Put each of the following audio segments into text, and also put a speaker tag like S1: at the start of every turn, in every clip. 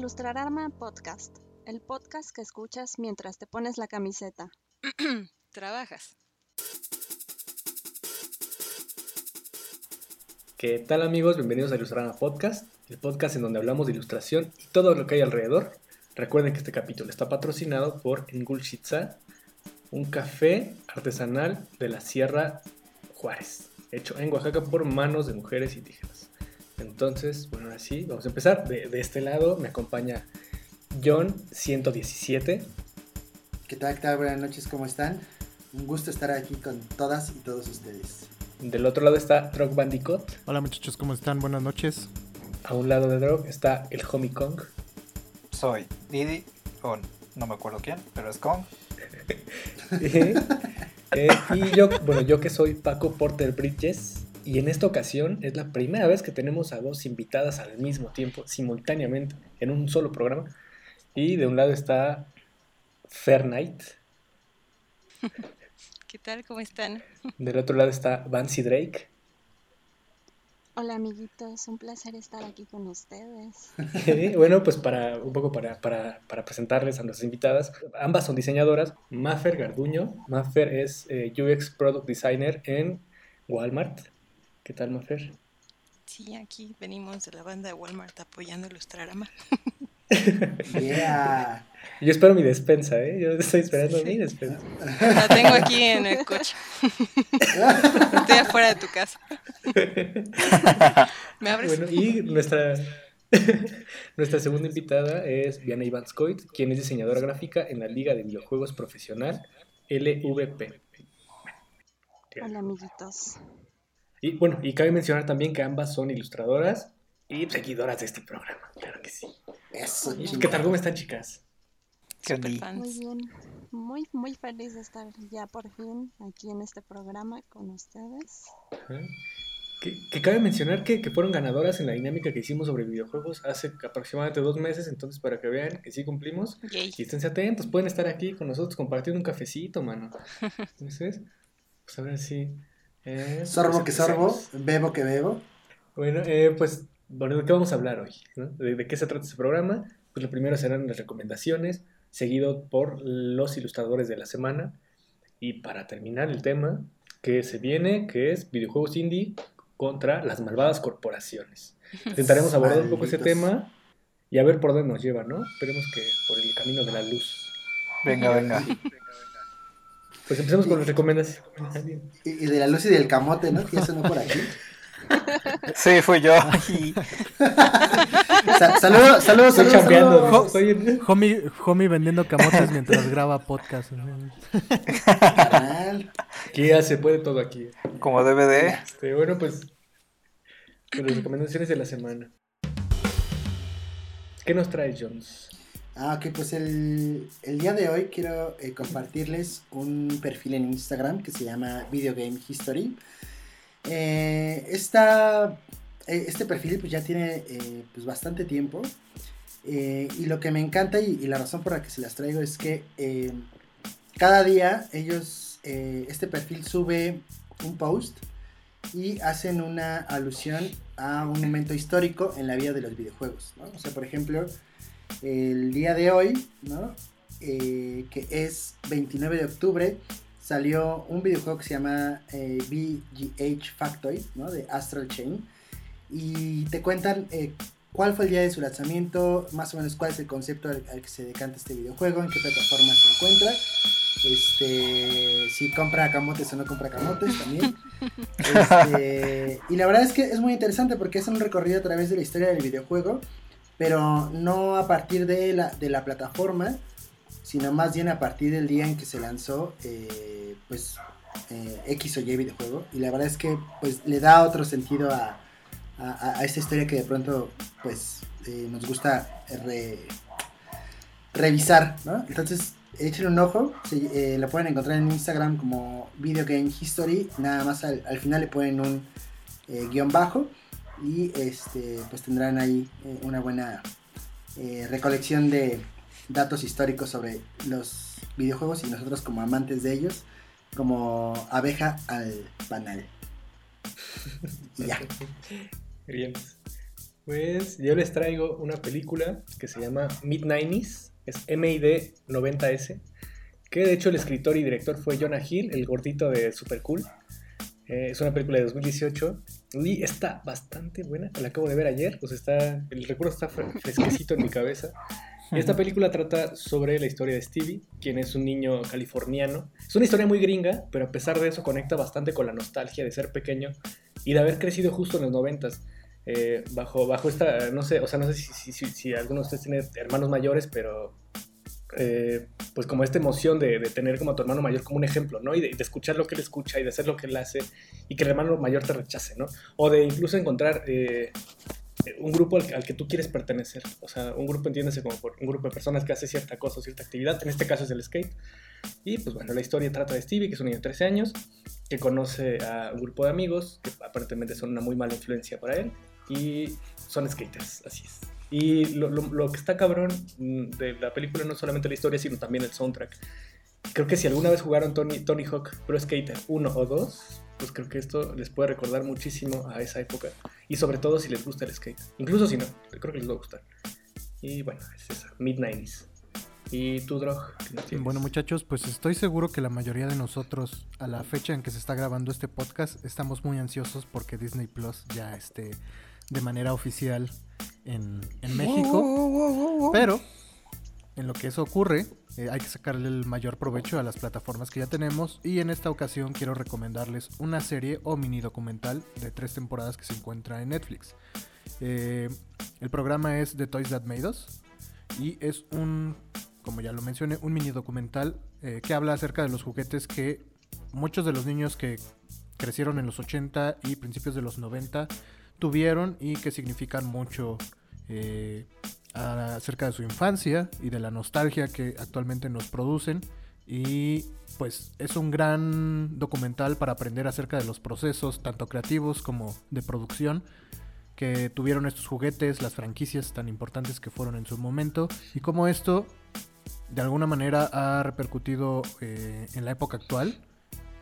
S1: Ilustrarama Podcast, el podcast que escuchas mientras te pones la camiseta.
S2: Trabajas.
S3: ¿Qué tal amigos? Bienvenidos a Ilustrarama Podcast, el podcast en donde hablamos de ilustración y todo lo que hay alrededor. Recuerden que este capítulo está patrocinado por Engulshitza, un café artesanal de la Sierra Juárez, hecho en Oaxaca por manos de mujeres indígenas. Entonces, bueno, ahora sí, vamos a empezar. De, de este lado me acompaña John 117.
S4: ¿Qué tal? ¿Qué tal? Buenas noches, ¿cómo están? Un gusto estar aquí con todas y todos ustedes.
S3: Del otro lado está Drog Bandicoot.
S5: Hola muchachos, ¿cómo están? Buenas noches.
S3: A un lado de Drog está el Homie Kong.
S6: Soy Didi, o no me acuerdo quién, pero es Kong.
S3: Eh, eh, y yo, bueno, yo que soy Paco Porter Bridges. Y en esta ocasión es la primera vez que tenemos a dos invitadas al mismo tiempo, simultáneamente, en un solo programa. Y de un lado está Fair Knight.
S2: ¿Qué tal? ¿Cómo están?
S3: Del otro lado está Vancy Drake.
S1: Hola amiguitos, un placer estar aquí con ustedes.
S3: Bueno, pues para un poco para, para, para, presentarles a nuestras invitadas, ambas son diseñadoras. Maffer Garduño. Maffer es eh, UX Product Designer en Walmart. ¿Qué tal, Maffer?
S2: Sí, aquí venimos de la banda de Walmart apoyando Ilustrarama.
S4: Yeah.
S3: Yo espero mi despensa, ¿eh? Yo estoy esperando
S2: Sí.
S3: mi despensa.
S2: La tengo aquí en el coche. Estoy afuera de tu casa. ¿Me abres?
S3: Bueno, y nuestra, nuestra segunda invitada es Diana Ivanskoit, quien es diseñadora gráfica en la Liga de Videojuegos Profesional LVP.
S1: Hola amiguitos.
S3: Y bueno, y cabe mencionar también que ambas son ilustradoras y seguidoras de este programa, claro que sí.
S4: Eso,
S3: ¿Y
S4: chingón.
S3: ¿Qué tal? ¿Cómo están, chicas?
S6: ¿Qué
S2: Super
S6: onda?
S1: Muy
S2: fans.
S1: bien, muy, muy feliz de estar ya por fin aquí en este programa con ustedes.
S3: Ajá. Que, que cabe mencionar que, que fueron ganadoras en la dinámica que hicimos sobre videojuegos hace aproximadamente dos meses, entonces para que vean que sí cumplimos.
S2: Yay.
S3: Y esténse atentos, pueden estar aquí con nosotros compartiendo un cafecito, mano. Entonces, pues ahora sí. Eh,
S4: Sorbo
S3: pues
S4: que sorbo, bebo que bebo.
S3: Bueno, eh, pues, bueno, ¿de qué vamos a hablar hoy? no? ¿De, de qué se trata este programa? Pues lo primero serán las recomendaciones, seguido por los ilustradores de la semana. Y para terminar el tema que se viene, que es videojuegos indie contra las malvadas corporaciones. Intentaremos abordar un poco ese
S4: Malditos.
S3: tema y a ver por dónde nos lleva, ¿no? Esperemos que por el camino de la luz.
S6: Venga, venga.
S3: Pues empecemos con las recomendaciones.
S4: Y, de la luz y del camote, ¿no? Que ya sonó por aquí.
S6: Sí, fui yo.
S4: Saludos, saludos,
S3: Estoy
S4: saludos.
S5: Homie, homie vendiendo camotes mientras graba podcast.
S4: Carnal.
S3: Aquí ya se puede todo aquí.
S6: como DVD.
S3: Este, bueno, pues con las recomendaciones de la semana. ¿Qué nos trae Jones?
S4: Ah, ok, pues el, día de hoy quiero eh, compartirles un perfil en Instagram que se llama Video Game History. Eh, esta- eh, este perfil pues ya tiene pues bastante tiempo y lo que me encanta y, la razón por la que se las traigo es que cada día ellos, este perfil sube un post y hacen una alusión a un momento histórico en la vida de los videojuegos. O sea, por ejemplo, el día de hoy, ¿no? Eh, que es 29 de octubre, salió un videojuego que se llama eh, VGH Factoid, ¿no? De Astral Chain. Y te cuentan eh, cuál fue el día de su lanzamiento, más o menos cuál es el concepto al, al que se decanta este videojuego, en qué plataforma se encuentra. Este, si compra camotes o no compra camotes también. Este, y la verdad es que es muy interesante porque es un recorrido a través de la historia del videojuego, pero no a partir de la, de la plataforma, sino más bien a partir del día en que se lanzó, eh, pues, eh, X o Y videojuego. Y la verdad es que, pues, le da otro sentido a, a, esta historia que de pronto, pues, eh, nos gusta re- revisar. Entonces, échenle un ojo, la pueden encontrar en Instagram como Video Game History, nada más al, al final le ponen un guion bajo y este pues tendrán ahí eh, una buena eh, recolección de datos históricos sobre los videojuegos y nosotros como amantes de ellos como abeja al panal. Y ya.
S3: Bien. Pues yo les traigo una película que se llama Mid-90s, es MID 90S, que de hecho el escritor y director fue Jonah Hill, el gordito de Super Cool. Eh, es una película de 2018 y está bastante buena, la acabo de ver ayer, pues está, el recuerdo está fre- fresquecito en mi cabeza. Esta película trata sobre la historia de Stevie, quien es un niño californiano. Es una historia muy gringa, pero a pesar de eso conecta bastante con la nostalgia de ser pequeño y de haber crecido justo en los noventas. eh, bajo, bajo esta, no sé, o sea, no sé si, si, si, si alguno de ustedes tiene hermanos mayores, pero eh, pues como esta emoción de, tener como a tu hermano mayor como un ejemplo, ¿no? Y de, escuchar lo que él escucha y de hacer lo que él hace y que el hermano mayor te rechace, ¿no? O de incluso encontrar eh, un grupo al, que tú quieres pertenecer. O sea, un grupo, entiéndase como un grupo de personas que hace cierta cosa o cierta actividad. En este caso es el skate. Y pues bueno, la historia trata de Stevie, que es un niño de 13 años, que conoce a un grupo de amigos que aparentemente son una muy mala influencia para él. Y son skaters, así es. Y lo, lo- lo que está cabrón mm, de la película no es solamente la historia, sino también el soundtrack. Creo que si alguna vez jugaron Tony, Tony Hawk Pro Skater 1 o 2, pues creo que esto les puede recordar muchísimo a esa época. Y sobre todo si les gusta el skate. Incluso si no, creo que les va a gustar. Y bueno, es esa, Mid-90s. ¿Y tú, Drog?
S5: Bueno muchachos, pues estoy seguro que la mayoría de nosotros a la fecha en que se está grabando este podcast estamos muy ansiosos porque Disney Plus ya esté de manera oficial en, en México. Pero en lo que eso ocurre, eh, hay que sacarle el mayor provecho a las plataformas que ya tenemos y en esta ocasión quiero recomendarles una serie o mini documental de tres temporadas que se encuentra en Netflix. Eh, el programa es The Toys That Made Us y es un, como ya lo mencioné, un mini documental eh, que habla acerca de los juguetes que muchos de los niños que crecieron en los 80 y principios de los 90 tuvieron y que significan mucho eh, acerca de su infancia y de la nostalgia que actualmente nos producen. Y pues es un gran documental para aprender acerca de los procesos, tanto creativos como de producción, que tuvieron estos juguetes, las franquicias tan importantes que fueron en su momento, y cómo esto de alguna manera ha repercutido eh, en la época actual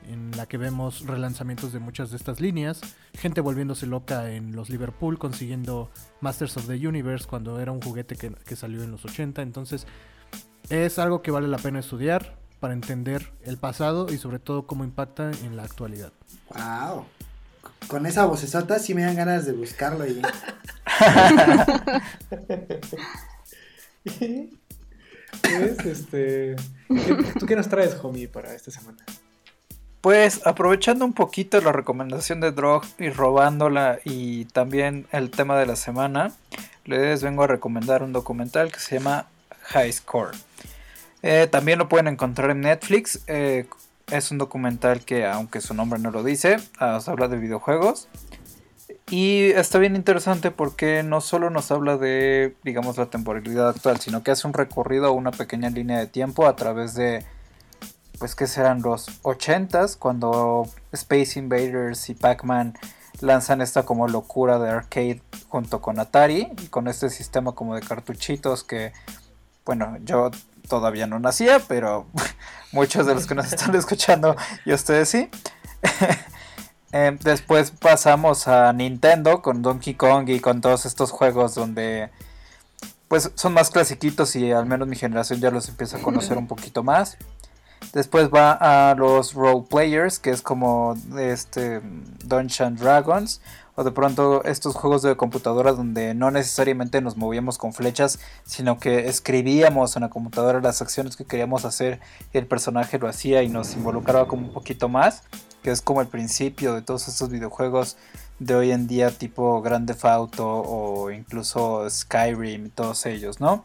S5: en la que vemos relanzamientos de muchas de estas líneas, gente volviéndose loca en los Liverpool consiguiendo Masters of the Universe cuando era un juguete que, que salió en los 80, entonces es algo que vale la pena estudiar para entender el pasado y sobre todo cómo impacta en la actualidad.
S4: Wow. Con esa vocesota sí me dan ganas de buscarlo y
S3: Pues, este... ¿qué- ¿Tú qué nos traes, homie, para esta semana?
S6: Pues aprovechando un poquito la recomendación de Drog y robándola y también el tema de la semana, les vengo a recomendar un documental que se llama High Score. Eh, también lo pueden encontrar en Netflix. eh, es un documental que, aunque su nombre no lo dice, ah, os habla de videojuegos. Y está bien interesante porque no solo nos habla de, digamos, la temporalidad actual, sino que hace un recorrido a una pequeña línea de tiempo a través de pues que serán los 80s cuando Space Invaders y Pac-Man lanzan esta como locura de arcade junto con Atari y con este sistema como de cartuchitos que bueno yo todavía no nacía pero muchos de los que nos están escuchando y ustedes sí Eh, después pasamos a Nintendo con Donkey Kong y con todos estos juegos donde pues son más clasiquitos y al menos mi generación ya los empieza a conocer un poquito más. Después va a los role players, que es como este Dungeons Dragons, o de pronto estos juegos de computadora donde no necesariamente nos movíamos con flechas, sino que escribíamos en la computadora las acciones que queríamos hacer y el personaje lo hacía y nos involucraba como un poquito más, que es como el principio de todos estos videojuegos de hoy en día tipo Grand Theft Auto o incluso Skyrim todos ellos, ¿no?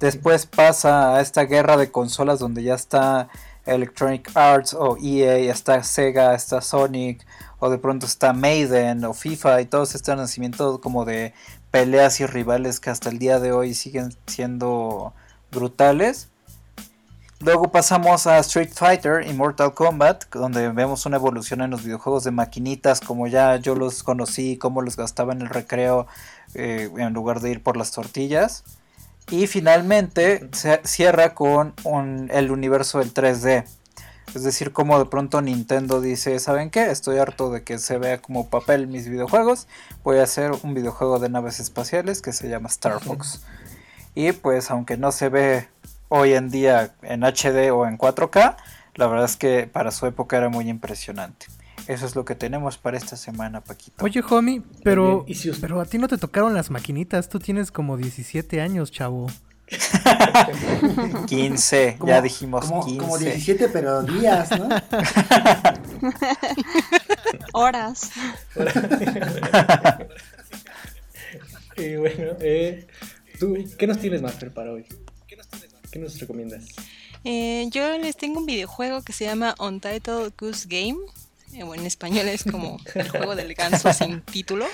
S6: Después pasa a esta guerra de consolas donde ya está Electronic Arts o EA, está Sega, está Sonic, o de pronto está Maiden o FIFA y todos este nacimiento como de peleas y rivales que hasta el día de hoy siguen siendo brutales. Luego pasamos a Street Fighter y Mortal Kombat, donde vemos una evolución en los videojuegos de maquinitas, como ya yo los conocí, cómo los gastaba en el recreo eh, en lugar de ir por las tortillas. Y finalmente se cierra con un- el universo del 3D. Es decir, como de pronto Nintendo dice, ¿saben qué? Estoy harto de que se vea como papel mis videojuegos. Voy a hacer un videojuego de naves espaciales que se llama Star Fox. Y pues aunque no se ve hoy en día en HD o en 4K, la verdad es que para su época era muy impresionante. Eso es lo que tenemos para esta semana, Paquito.
S5: Oye, homie, pero,
S3: bien. ¿Y si os-
S5: pero a ti no te tocaron las maquinitas. Tú tienes como 17 años, chavo.
S6: 15,
S4: Como-
S6: ya dijimos
S4: como,
S6: 15.
S4: como 17, pero días, ¿no?
S1: Horas.
S3: Y bueno, eh, ¿tú qué nos tienes, Master, para hoy? ¿Qué nos recomiendas?
S2: Eh, yo les tengo un videojuego que se llama Untitled Goose Game. Eh, en español es como el juego del ganso sin título.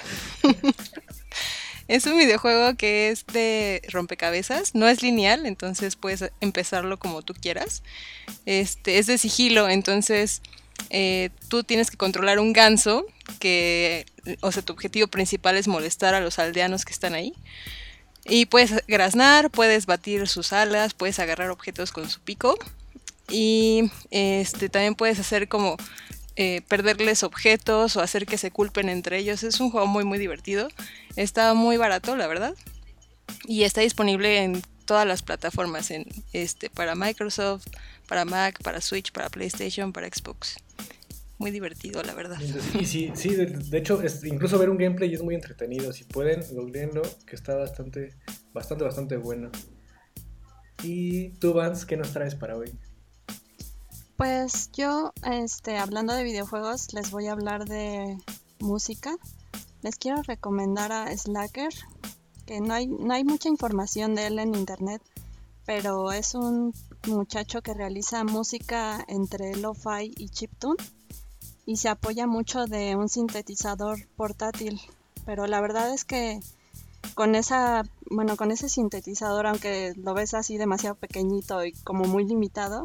S2: es un videojuego que es de rompecabezas, no es lineal, entonces puedes empezarlo como tú quieras. Este, es de sigilo, entonces eh, tú tienes que controlar un ganso que, o sea, tu objetivo principal es molestar a los aldeanos que están ahí. Y puedes graznar, puedes batir sus alas, puedes agarrar objetos con su pico. Y este también puedes hacer como eh, perderles objetos o hacer que se culpen entre ellos. Es un juego muy muy divertido. Está muy barato, la verdad. Y está disponible en todas las plataformas, en este, para Microsoft, para Mac, para Switch, para PlayStation, para Xbox. Muy divertido, la verdad.
S3: Y sí, sí de, hecho, es, incluso ver un gameplay es muy entretenido. Si pueden, googleenlo, que está bastante, bastante, bastante bueno. Y tú, Vance, ¿qué nos traes para hoy?
S1: Pues yo, este, hablando de videojuegos, les voy a hablar de música. Les quiero recomendar a Slacker, que no hay, no hay mucha información de él en internet, pero es un muchacho que realiza música entre lo-fi y chiptune y se apoya mucho de un sintetizador portátil. Pero la verdad es que con esa, bueno, con ese sintetizador, aunque lo ves así demasiado pequeñito y como muy limitado,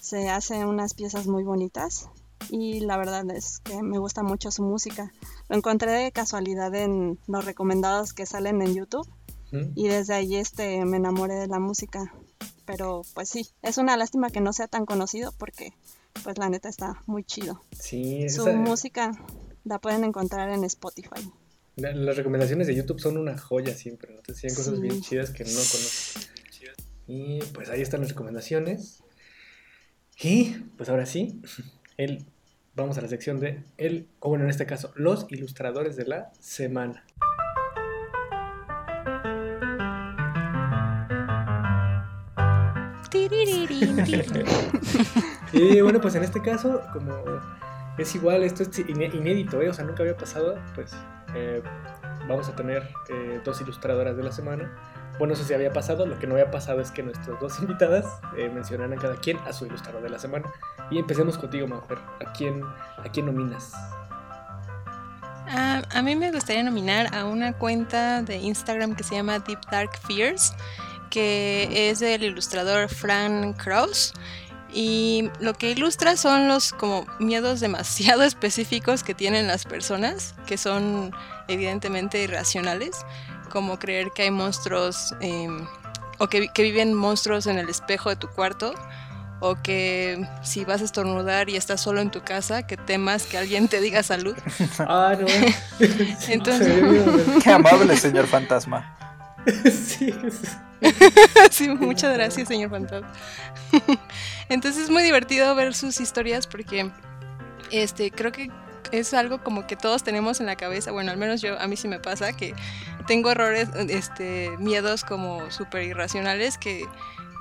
S1: se hace unas piezas muy bonitas y la verdad es que me gusta mucho su música. Lo encontré de casualidad en los recomendados que salen en YouTube
S3: ¿Mm?
S1: y desde ahí este me enamoré de la música. Pero pues sí, es una lástima que no sea tan conocido porque pues la neta está muy chido.
S3: Sí,
S1: Su música la pueden encontrar en Spotify.
S3: la- las recomendaciones de YouTube son una joya siempre, ¿no? Te cosas
S1: Sí.
S3: bien chidas que no conoces. Y pues ahí están las recomendaciones. Y pues ahora sí, el, vamos a la sección de el, o bueno, en este caso, los ilustradores de la semana. Y bueno, pues en este caso, como es igual, esto es iné- inédito, ¿eh? o sea, nunca había pasado, pues eh, vamos a tener eh, dos ilustradoras de la semana. Bueno, eso sí había pasado, lo que no había pasado es que nuestras dos invitadas eh, mencionaran cada quien a su ilustrador de la semana. Y empecemos contigo, Mafer. ¿A quién, ¿A quién nominas?
S2: Ah, a mí me gustaría nominar a una cuenta de Instagram que se llama Deep Dark Fears, que es del ilustrador Frank Kraus. Y lo que ilustra son los como miedos demasiado específicos que tienen las personas, que son evidentemente irracionales, como creer que hay monstruos eh, o que, que viven monstruos en el espejo de tu cuarto, o que si vas a estornudar y estás solo en tu casa, que temas que alguien te diga salud.
S3: Ah, no.
S2: Entonces-.
S6: Qué amable, señor fantasma.
S3: sí,
S2: sí, muchas gracias, señor Fantasma. Entonces es muy divertido ver sus historias porque este creo que es algo como que todos tenemos en la cabeza, bueno, al menos yo a mí sí me pasa que tengo errores este miedos como súper irracionales que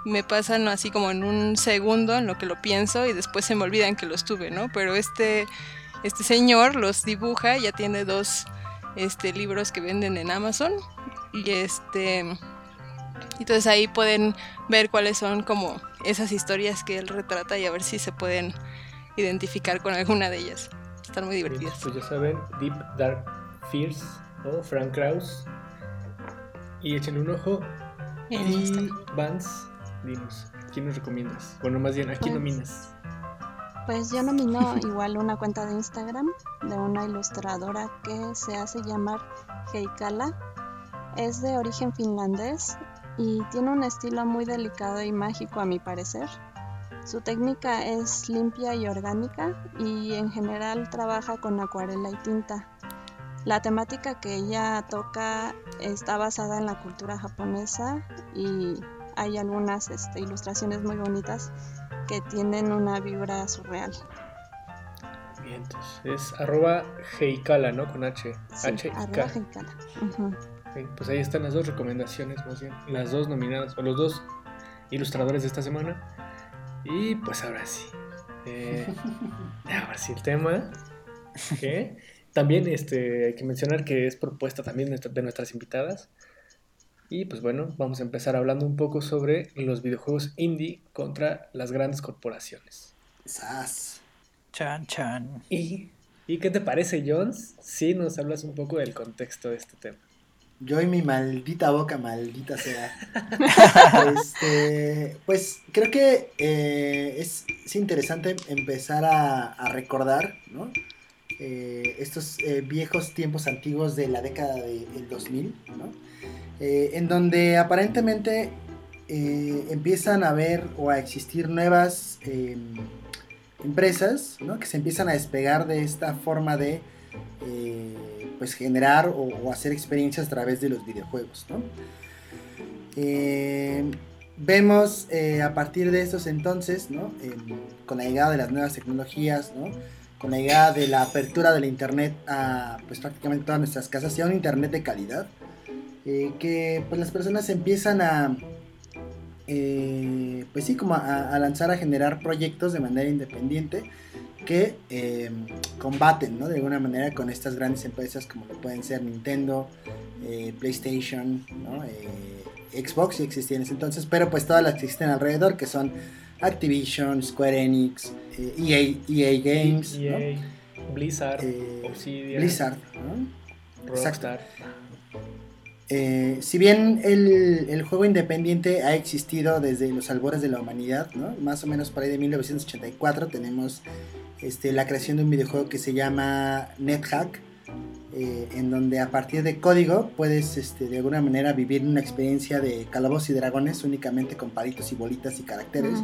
S2: me pasan así como en un segundo en lo que lo pienso y después se me olvidan que los tuve, ¿no? Pero este este señor los dibuja, ya tiene dos este libros que venden en Amazon y este entonces ahí pueden ver cuáles son como esas historias que él retrata y a ver si se pueden identificar con alguna de ellas. Están muy divertidas.
S3: Pues ya saben, Deep Dark Fears o Frank Kraus. Y échenle un ojo. Y. Vance, dinos, ¿a quién nos recomiendas? Bueno, más bien, ¿a quién
S1: Pues-
S3: nominas?
S1: Pues yo nomino igual una cuenta de Instagram de una ilustradora que se hace llamar Heikala. Es de origen finlandés y tiene un estilo muy delicado y mágico a mi parecer. Su técnica es limpia y orgánica y en general trabaja con acuarela y tinta. La temática que ella toca está basada en la cultura japonesa y hay algunas este, ilustraciones muy bonitas que tienen una vibra surreal.
S3: Bien, entonces es arroba Heikala, ¿no? Con H.
S1: Sí,
S3: H
S1: arroba
S3: K.
S1: Heikala.
S3: Pues ahí están las dos recomendaciones, más bien. Las dos nominadas, o los dos ilustradores de esta semana. Y pues ahora sí. Eh, ahora sí, el tema. que También este, hay que mencionar que es propuesta también de de nuestras invitadas. Y pues bueno, vamos a empezar hablando un poco sobre los videojuegos indie contra las grandes corporaciones.
S4: Sas.
S6: Chan, chan.
S3: ¿Y, ¿y qué te parece, Jones? Si nos hablas un poco del contexto de este tema.
S4: Yo y mi maldita boca, maldita sea. Este, pues creo que eh, es, es interesante empezar a, a recordar, ¿no? Eh, estos eh, viejos tiempos antiguos de la década de- del 2000, ¿no? Eh, en donde aparentemente empiezan a haber o a existir nuevas eh, empresas, ¿no? Que se empiezan a despegar de esta forma de pues generar o, hacer experiencias a través de los videojuegos, ¿no? Eh, vemos eh, a partir de estos entonces, ¿no? Con la llegada de las nuevas tecnologías, ¿no? Con la llegada de la apertura del internet a pues prácticamente todas nuestras casas y a un internet de calidad, eh, que pues las personas empiezan a pues sí, como a lanzar, a generar proyectos de manera independiente que eh, combaten, ¿no? De alguna manera con estas grandes empresas como lo pueden ser Nintendo, eh, PlayStation, ¿no? Eh, Xbox ya existía en ese entonces, pero pues todas las que existen alrededor, que son Activision, Square Enix, EA, EA Games, ¿no?
S3: EA, Blizzard, Obsidian,
S4: Blizzard, ¿no?
S3: Rockstar.
S4: Eh, si bien el, el juego independiente ha existido desde los albores de la humanidad, ¿no? más o menos por ahí de 1984 tenemos este, la creación de un videojuego que se llama NetHack, eh, en donde a partir de código puedes este, de alguna manera vivir una experiencia de calabozos y dragones únicamente con palitos y bolitas y caracteres.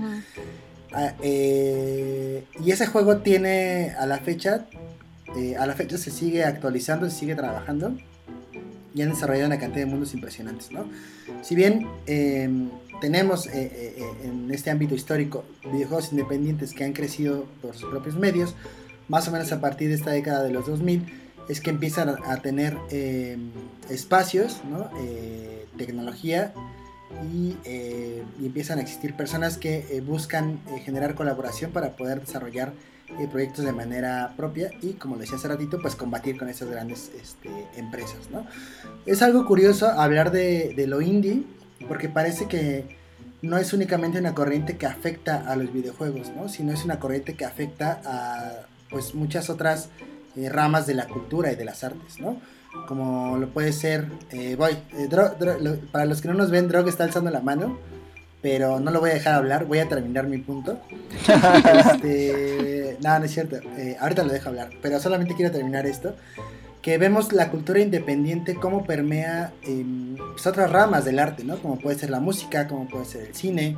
S4: Ah, eh, y ese juego tiene a la fecha, eh, a la fecha se sigue actualizando, se sigue trabajando y han desarrollado una cantidad de mundos impresionantes, ¿no? Si bien eh, tenemos eh, eh, eh, en este ámbito histórico videojuegos independientes que han crecido por sus propios medios, más o menos a partir de esta década de los 2000, es que empiezan a, tener eh, espacios, ¿no? Eh, tecnología y, eh, y empiezan a existir personas que buscan generar colaboración para poder desarrollar proyectos de manera propia y como decía hace ratito pues combatir con esas grandes este, empresas ¿no? es algo curioso hablar de, de lo indie porque parece que no es únicamente una corriente que afecta a los videojuegos ¿no? sino es una corriente que afecta a pues muchas otras eh, ramas de la cultura y de las artes ¿no? como lo puede ser, eh, voy, eh, Dro- Dro- lo- para los que no nos ven, Drog está alzando la mano, pero no lo voy a dejar hablar, voy a terminar mi punto. Este, no, no es cierto, eh, ahorita lo dejo hablar, pero solamente quiero terminar esto, que vemos la cultura independiente cómo permea em, pues, otras ramas del arte, ¿no? Como puede ser la música, como puede ser el cine,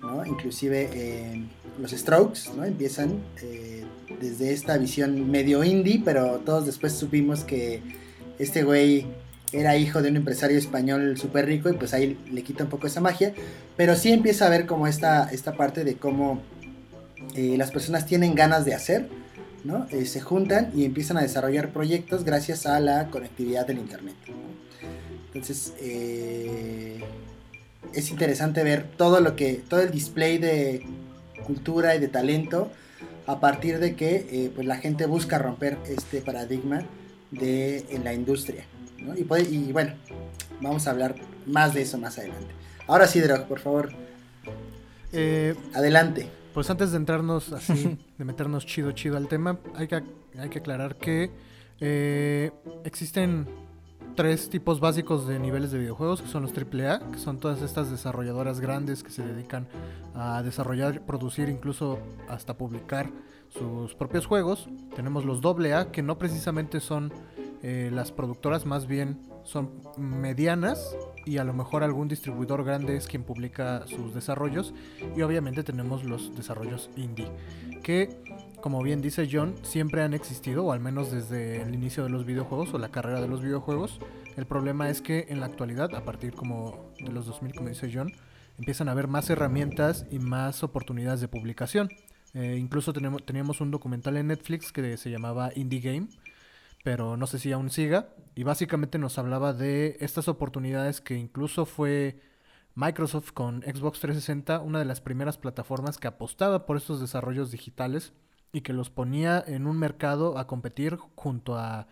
S4: ¿no? Inclusive em, los Strokes, ¿no? Empiezan eh, desde esta visión medio indie, pero todos después supimos que este güey era hijo de un empresario español súper rico y pues ahí le quita un poco esa magia, pero sí empieza a ver como esta, esta parte de cómo eh, las personas tienen ganas de hacer, ¿no? Eh, se juntan y empiezan a desarrollar proyectos gracias a la conectividad del internet. ¿no? Entonces eh, es interesante ver todo lo que, todo el display de cultura y de talento a partir de que eh, pues la gente busca romper este paradigma de en la industria. ¿no? Y, puede- y bueno, vamos a hablar más de eso más adelante. Ahora sí, Drog, por favor, adelante.
S5: Pues antes de entrarnos así, de meternos chido chido al tema, hay que, hay que aclarar que eh, existen tres tipos básicos de niveles de videojuegos, que son los AAA, que son todas estas desarrolladoras grandes que se dedican a desarrollar, producir, incluso hasta publicar sus propios juegos. Tenemos los AA, que no precisamente son eh, las productoras más bien son medianas y a lo mejor algún distribuidor grande es quien publica sus desarrollos y obviamente tenemos los desarrollos indie que como bien dice John siempre han existido o al menos desde el inicio de los videojuegos o la carrera de los videojuegos. El problema es que en la actualidad a partir como de los 2000 como dice John empiezan a haber más herramientas y más oportunidades de publicación. Eh, incluso tenemos, teníamos un documental en Netflix que se llamaba Indie Game pero no sé si aún siga. Y básicamente nos hablaba de estas oportunidades que incluso fue Microsoft con Xbox 360, una de las primeras plataformas que apostaba por estos desarrollos digitales y que los ponía en un mercado a competir junto a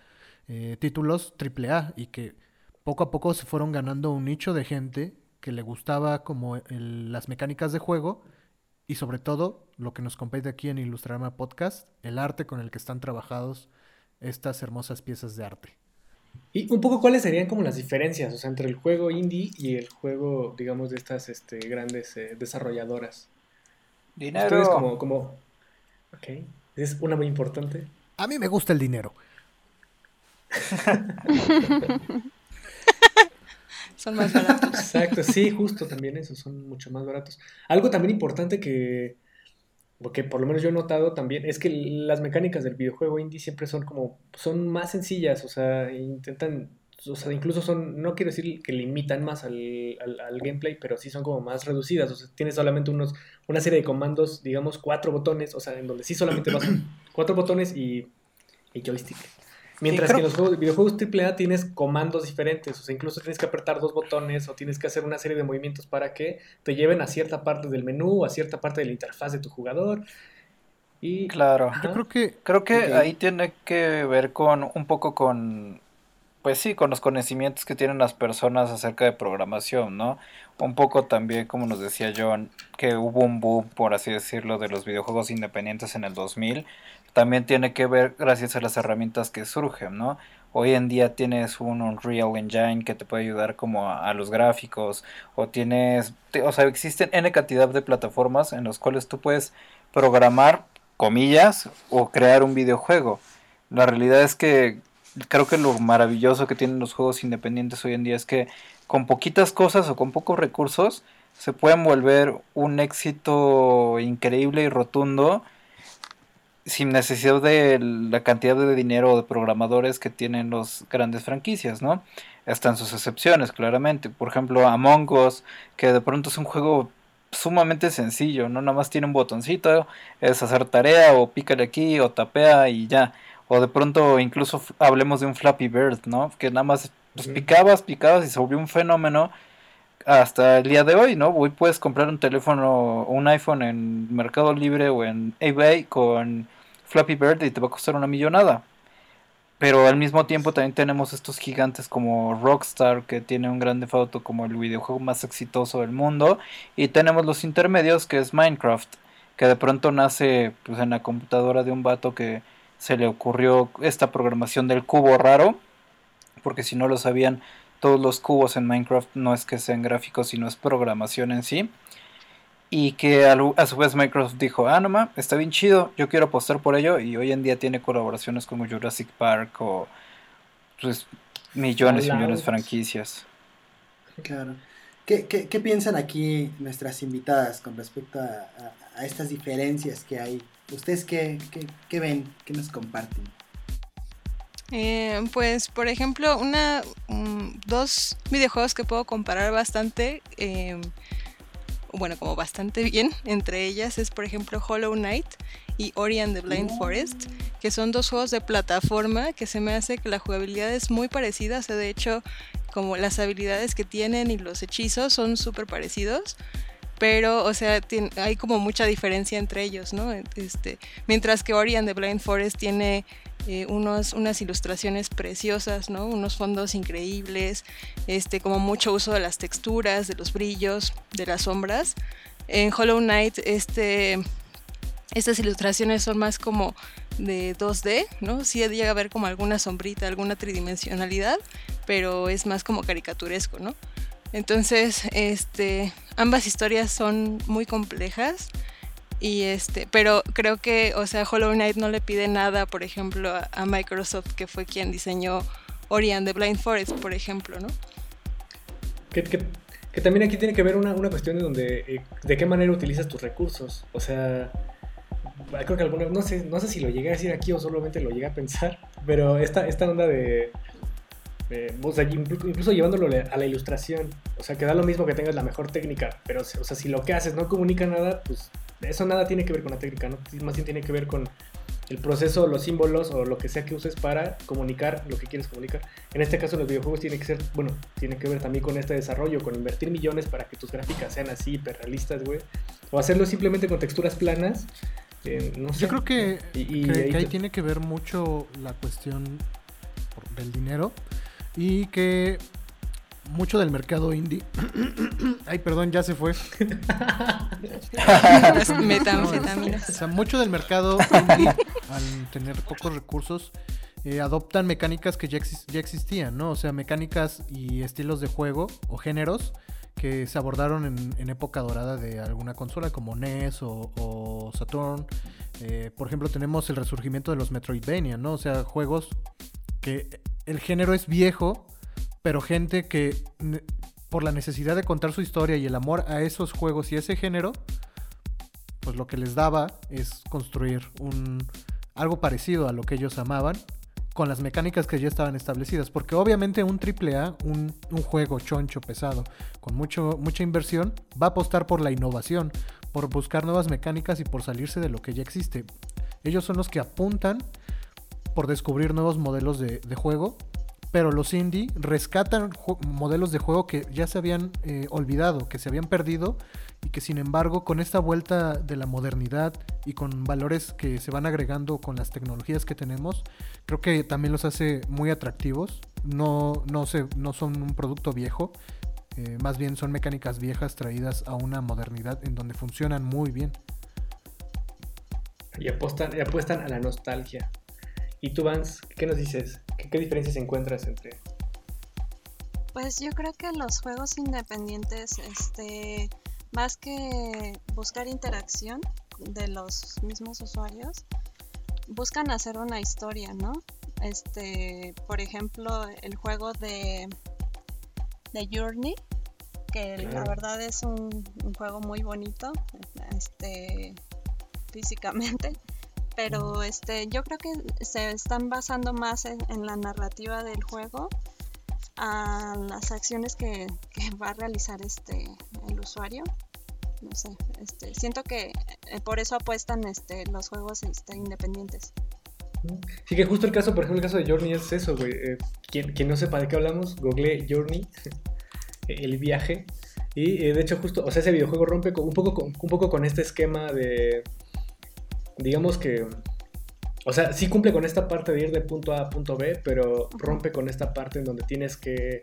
S5: eh, títulos AAA y que poco a poco se fueron ganando un nicho de gente que le gustaba como las mecánicas de juego y sobre todo lo que nos compete aquí en Ilustrarama Podcast, el arte con el que están trabajados estas hermosas piezas de arte.
S3: Y un poco cuáles serían como las diferencias, o sea, entre el juego indie y el juego, digamos, de estas este, grandes eh, desarrolladoras.
S6: Dinero.
S3: Ustedes como, como, ok, es una muy importante.
S5: A mí me gusta el dinero.
S2: Son más baratos.
S3: Exacto, sí, justo también eso, son mucho más baratos. Algo también importante que, porque por lo menos yo he notado también, es que las mecánicas del videojuego indie siempre son como, son más sencillas, o sea, intentan, o sea, incluso son, no quiero decir que limitan más al, al, gameplay, pero sí son como más reducidas, o sea, tienes solamente unos, una serie de comandos, digamos, cuatro botones, o sea, en donde sí solamente vas cuatro botones y, y joystick. Mientras que en los juegos, videojuegos AAA tienes comandos diferentes, o sea, incluso tienes que apretar dos botones o tienes que hacer una serie de movimientos para que te lleven a cierta parte del menú, a cierta parte de la interfaz de tu jugador. Y,
S6: claro.
S5: Yo creo que
S6: creo que ahí tiene que ver con un poco con pues sí, con los conocimientos que tienen las personas acerca de programación, ¿no? Un poco también, como nos decía John, que hubo un boom, por así decirlo, de los videojuegos independientes en el 2000, también tiene que ver gracias a las herramientas que surgen, ¿no? Hoy en día tienes un Unreal Engine que te puede ayudar como a, los gráficos, o tienes, o sea, existen N cantidad de plataformas en las cuales tú puedes programar, comillas, o crear un videojuego. La realidad es que creo que lo maravilloso que tienen los juegos independientes hoy en día es que con poquitas cosas o con pocos recursos se pueden volver un éxito increíble y rotundo sin necesidad de la cantidad de dinero o de programadores que tienen los grandes franquicias, ¿no? Están sus excepciones, claramente. Por ejemplo, Among Us, que de pronto es un juego sumamente sencillo, ¿no? Nada más tiene un botoncito, es hacer tarea o pícale aquí o tapea y ya. O de pronto incluso hablemos de un Flappy Bird, ¿no? Que nada más pues, picabas, picabas y se volvió un fenómeno hasta el día de hoy, ¿no? Hoy puedes comprar un teléfono un iPhone en Mercado Libre o en eBay con Flappy Bird y te va a costar una millonada. Pero al mismo tiempo también tenemos estos gigantes como Rockstar, que tiene un grande foto como el videojuego más exitoso del mundo. Y tenemos los intermedios, que es Minecraft, que de pronto nace pues, en la computadora de un vato que se le ocurrió esta programación del cubo raro. Porque si no lo sabían, todos los cubos en Minecraft no es que sean gráficos, sino es programación en sí. Y que a su vez Minecraft dijo, ah, no está bien chido, yo quiero apostar por ello. Y hoy en día tiene colaboraciones como Jurassic Park o pues, millones y millones de franquicias.
S4: Claro. ¿Qué, qué, piensan aquí nuestras invitadas con respecto a, estas diferencias que hay? ¿Ustedes qué, qué ven? ¿Qué nos comparten?
S2: Eh, pues, por ejemplo, una, dos videojuegos que puedo comparar bastante, eh, bueno, como bastante bien, entre ellas es, por ejemplo, Hollow Knight y Ori and the Blind oh. Forest, que son dos juegos de plataforma que se me hace que la jugabilidad es muy parecida, o sea, de hecho, como las habilidades que tienen y los hechizos son súper parecidos pero, o sea, hay como mucha diferencia entre ellos, ¿no? Este, mientras que Ori and the Blind Forest tiene eh, unos, unas ilustraciones preciosas, ¿no? Unos fondos increíbles, este, como mucho uso de las texturas, de los brillos, de las sombras. En Hollow Knight, este, estas ilustraciones son más como de 2D, ¿no? Sí llega a haber como alguna sombrita, alguna tridimensionalidad, pero es más como caricaturesco, ¿no? Entonces, este, ambas historias son muy complejas. Y este, pero creo que, o sea, Hollow Knight no le pide nada, por ejemplo, a, Microsoft, que fue quien diseñó Ori and the Blind Forest, por ejemplo, ¿no?
S3: Que, también aquí tiene que ver una, una cuestión de donde eh, de qué manera utilizas tus recursos. O sea, creo que alguna no sé, no sé si lo llegué a decir aquí o solamente lo llegué a pensar, pero esta, esta onda de, o sea, inclu- incluso llevándolo le- a la ilustración, o sea, que da lo mismo que tengas la mejor técnica, pero o sea, si lo que haces no comunica nada, pues eso nada tiene que ver con la técnica, ¿no? más bien tiene que ver con el proceso, los símbolos o lo que sea que uses para comunicar lo que quieres comunicar. En este caso los videojuegos tienen que ser, bueno, tiene que ver también con este desarrollo, con invertir millones para que tus gráficas sean así, hiperrealistas, güey. O hacerlo simplemente con texturas planas. eh, no sé.
S5: Yo creo que,
S3: Y- y
S5: que-
S3: ahí
S5: que ahí
S3: te-
S5: tiene que ver mucho la cuestión del dinero y que mucho del mercado indie. Ay, perdón, ya se fue.
S2: Las
S5: O sea, mucho del mercado indie, al tener pocos recursos, eh, adoptan mecánicas que ya, exis- ya existían, ¿no? O sea, mecánicas y estilos de juego o géneros que se abordaron en, en época dorada de alguna consola como NES o, o Saturn. Eh, por ejemplo, tenemos el resurgimiento de los Metroidvania, ¿no? O sea, juegos que el género es viejo, pero gente que por la necesidad de contar su historia y el amor a esos juegos y ese género, pues lo que les daba es construir un algo parecido a lo que ellos amaban con las mecánicas que ya estaban establecidas, porque obviamente un AAA, un, un juego choncho pesado con mucho mucha inversión va a apostar por la innovación, por buscar nuevas mecánicas y por salirse de lo que ya existe. Ellos son los que apuntan por descubrir nuevos modelos de, de juego, pero los indie rescatan modelos de juego que ya se habían eh, olvidado, que se habían perdido y que sin embargo con esta vuelta de la modernidad y con valores que se van agregando con las tecnologías que tenemos, creo que también los hace muy atractivos. No, no, se, no son un producto viejo, eh, más bien son mecánicas viejas traídas a una modernidad en donde funcionan muy bien.
S3: Y y apuestan a la nostalgia. ¿Y tú, Vance, qué nos dices? ¿Qué, qué diferencias encuentras entre...?
S1: Pues yo creo que los juegos independientes, este, más que buscar interacción de los mismos usuarios, buscan hacer una historia, ¿no? Este, por ejemplo, el juego de, de Journey, que la verdad es un, un juego muy bonito, este, físicamente. Pero este, yo creo que se están basando más en, la narrativa del juego a las acciones que, va a realizar este el usuario. No sé, este, siento que eh, por eso apuestan este, los juegos este, independientes.
S3: Sí, que justo el caso, por ejemplo, el caso de Journey es eso, güey. Eh, quien, quien no sepa de qué hablamos, google Journey, el viaje. Y eh, de hecho, justo, o sea, ese videojuego rompe con- un, poco con, un poco con este esquema de. Digamos que. O sea, sí cumple con esta parte de ir de punto A a punto B, pero rompe con esta parte en donde tienes que.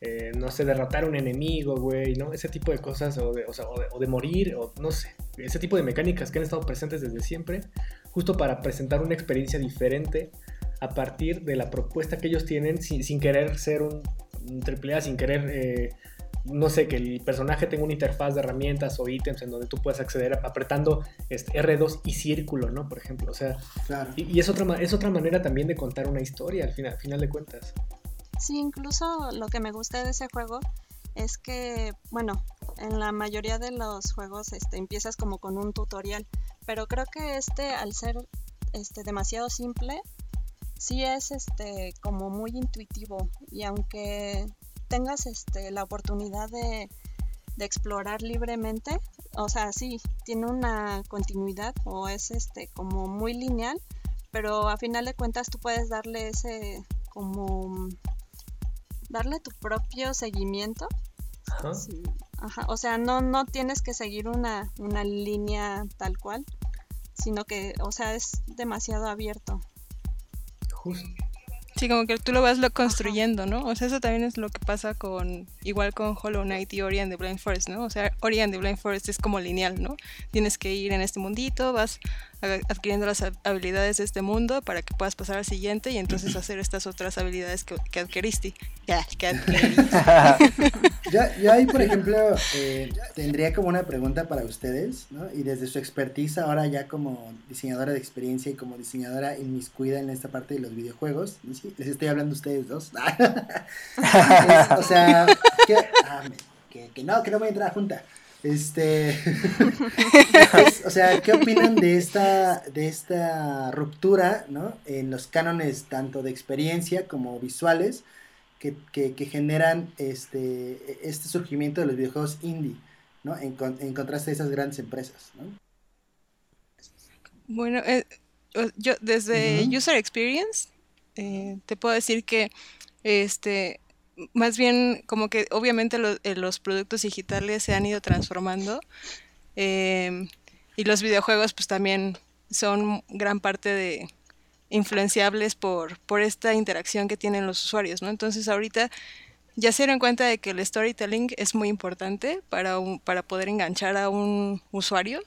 S3: eh, no sé, derrotar a un enemigo, güey, ¿no? Ese tipo de cosas, o de, o sea, o de- o de morir, o no sé. Ese tipo de mecánicas que han estado presentes desde siempre, justo para presentar una experiencia diferente a partir de la propuesta que ellos tienen sin, sin querer ser un, un AAA, sin querer, eh, no sé, que el personaje tenga una interfaz de herramientas o ítems en donde tú puedas acceder apretando este, R2 y círculo, ¿no? Por ejemplo, o sea,
S4: Claro.
S3: y, y es, otra, es otra manera también de contar una historia al final, al final de cuentas.
S1: Sí, incluso lo que me gusta de ese juego es que, bueno, en la mayoría de los juegos este, empiezas como con un tutorial, pero creo que este, al ser este, demasiado simple, sí es este, como muy intuitivo y aunque tengas este, la oportunidad de, de explorar libremente, o sea, sí, tiene una continuidad o es este, como muy lineal, pero a final de cuentas tú puedes darle ese como darle tu propio seguimiento.
S3: Ajá.
S1: Sí, ajá, O sea, no, no tienes que seguir una, una línea tal cual, sino que, o sea, es demasiado abierto.
S3: Justo.
S2: Sí, como que tú lo vas lo construyendo, ¿no? O sea, eso también es lo que pasa con, igual con Hollow Knight y Ori and the Blind Forest, ¿no? O sea, Ori and the Blind Forest es como lineal, ¿no? Tienes que ir en este mundito, vas adquiriendo las habilidades de este mundo para que puedas pasar al siguiente y entonces hacer estas otras habilidades que, que adquiriste. Ya, que adquiriste.
S4: yo, ahí, por ejemplo, eh, tendría como una pregunta para ustedes, ¿no? Y desde su expertise ahora ya como diseñadora de experiencia y como diseñadora inmiscuida en esta parte de los videojuegos, les estoy hablando a ustedes dos. o sea, ah, que, que, no, que no voy a entrar a junta. Este, o sea, ¿qué opinan de esta, de esta ruptura, ¿no? En los cánones tanto de experiencia como visuales que, que, generan este, este surgimiento de los videojuegos indie, ¿no? En, en contraste a esas grandes empresas, ¿no?
S2: Bueno, eh, yo desde User Experience eh, te puedo decir que este más bien como que obviamente eh, los productos digitales se han ido transformando em, y los videojuegos pues también son gran parte de influenciables por, por esta interacción que tienen los usuarios, ¿no? Entonces ahorita ya se dieron cuenta de que el storytelling es muy importante para, para poder enganchar a un usuario,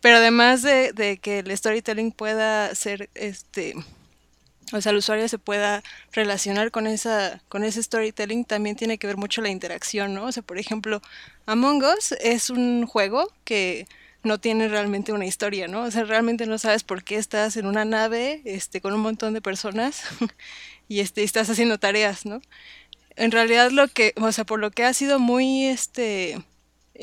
S2: pero además de, de que el storytelling pueda ser este o sea, el usuario se pueda relacionar con esa con ese storytelling también tiene que ver mucho la interacción, ¿no? O sea, por ejemplo, Among Us es un juego que no tiene realmente una historia, ¿no? O sea, realmente no sabes por qué estás en una nave este con un montón de personas y este estás haciendo tareas, ¿no? En realidad lo que, o sea, por lo que ha sido muy este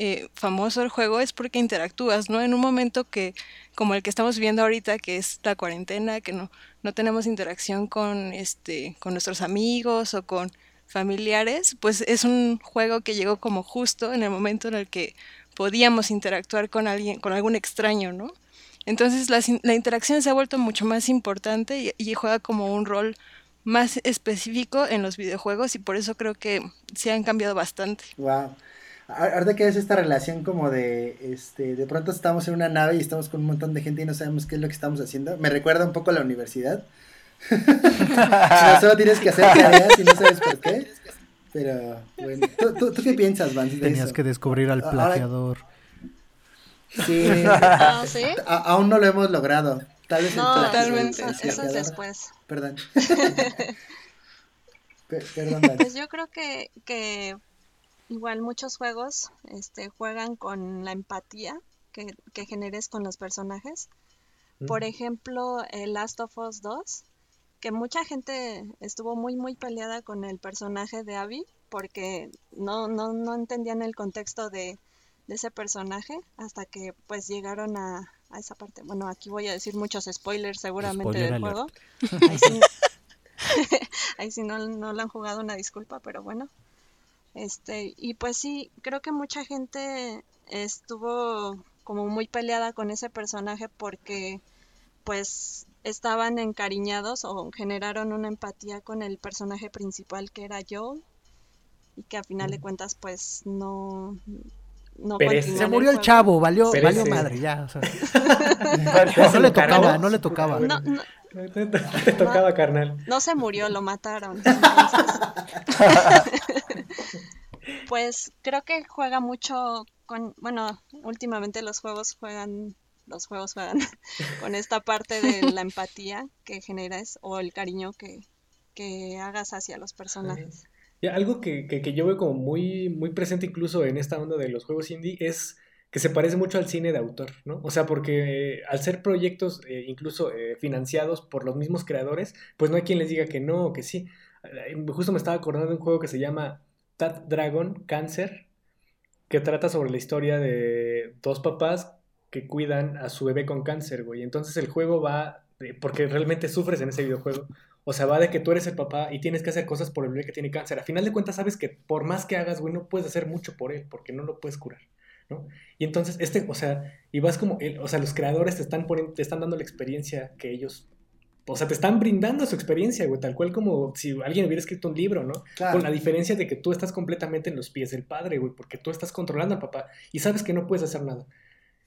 S2: eh, famoso el juego es porque interactúas, ¿no? En un momento que, como el que estamos viviendo ahorita, que es la cuarentena, que no, no tenemos interacción con, este, con nuestros amigos o con familiares, pues es un juego que llegó como justo en el momento en el que podíamos interactuar con alguien, con algún extraño, ¿no? Entonces la, la interacción se ha vuelto mucho más importante y, y, juega como un rol más específico en los videojuegos y por eso creo que se han cambiado bastante.
S4: Wow. Ahorita que es esta relación como de, este, de pronto estamos en una nave y estamos con un montón de gente y no sabemos qué es lo que estamos haciendo. Me recuerda un poco a la universidad. solo tienes que hacer tareas y no sabes por qué. Pero, bueno, ¿tú, qué piensas, Vance?
S5: Tenías que descubrir al plagiador.
S4: Sí.
S1: ¿Ah, ¿sí?
S4: aún no lo hemos logrado. Tal vez
S1: no, totalmente. Eso, es después.
S4: Perdón.
S1: Perdón, Pues yo creo que, que igual muchos juegos este, juegan con la empatía que, generes con los personajes. Por ejemplo, el Last of Us 2, que mucha gente estuvo muy, muy peleada con el personaje de Abby porque no, no, no entendían el contexto de, ese personaje hasta que pues llegaron a, esa parte. Bueno, aquí voy a decir muchos spoilers seguramente del juego. Ahí sí, no, no lo han jugado, una disculpa, pero bueno. Este, y pues sí, creo que mucha gente estuvo como muy peleada con ese personaje porque pues estaban encariñados o generaron una empatía con el personaje principal que era Joel y que a final de cuentas pues no no
S5: se murió el, chavo, valió, valió madre ya, no le tocaba, no le tocaba.
S3: No, te tocaba, carnal.
S1: No se murió, lo mataron. pues creo que juega mucho con, bueno, últimamente los juegos juegan, los juegos juegan con esta parte de la empatía que generas o el cariño que, que hagas hacia los personajes.
S3: algo que, que, yo veo como muy, muy presente incluso en esta onda de los juegos indie es que se parece mucho al cine de autor, ¿no? O sea, porque al ser proyectos eh, incluso eh, financiados por los mismos creadores, pues no hay quien les diga que no o que sí. Eh, justo me estaba acordando de un juego que se llama Tat Dragon Cancer, que trata sobre la historia de dos papás que cuidan a su bebé con cáncer, güey. Entonces el juego va, porque realmente sufres en ese videojuego. O sea, va de que tú eres el papá y tienes que hacer cosas por el bebé que tiene cáncer. A final de cuentas sabes que por más que hagas, güey, no puedes hacer mucho por él, porque no lo puedes curar. ¿No? Y entonces, este, o sea, y vas como, o sea, los creadores te están, poniendo, te están dando la experiencia que ellos, o sea, te están brindando su experiencia, güey, tal cual como si alguien hubiera escrito un libro, ¿no? Con la diferencia de que tú estás completamente en los pies del padre, güey, porque tú estás controlando al papá y sabes que no puedes hacer nada.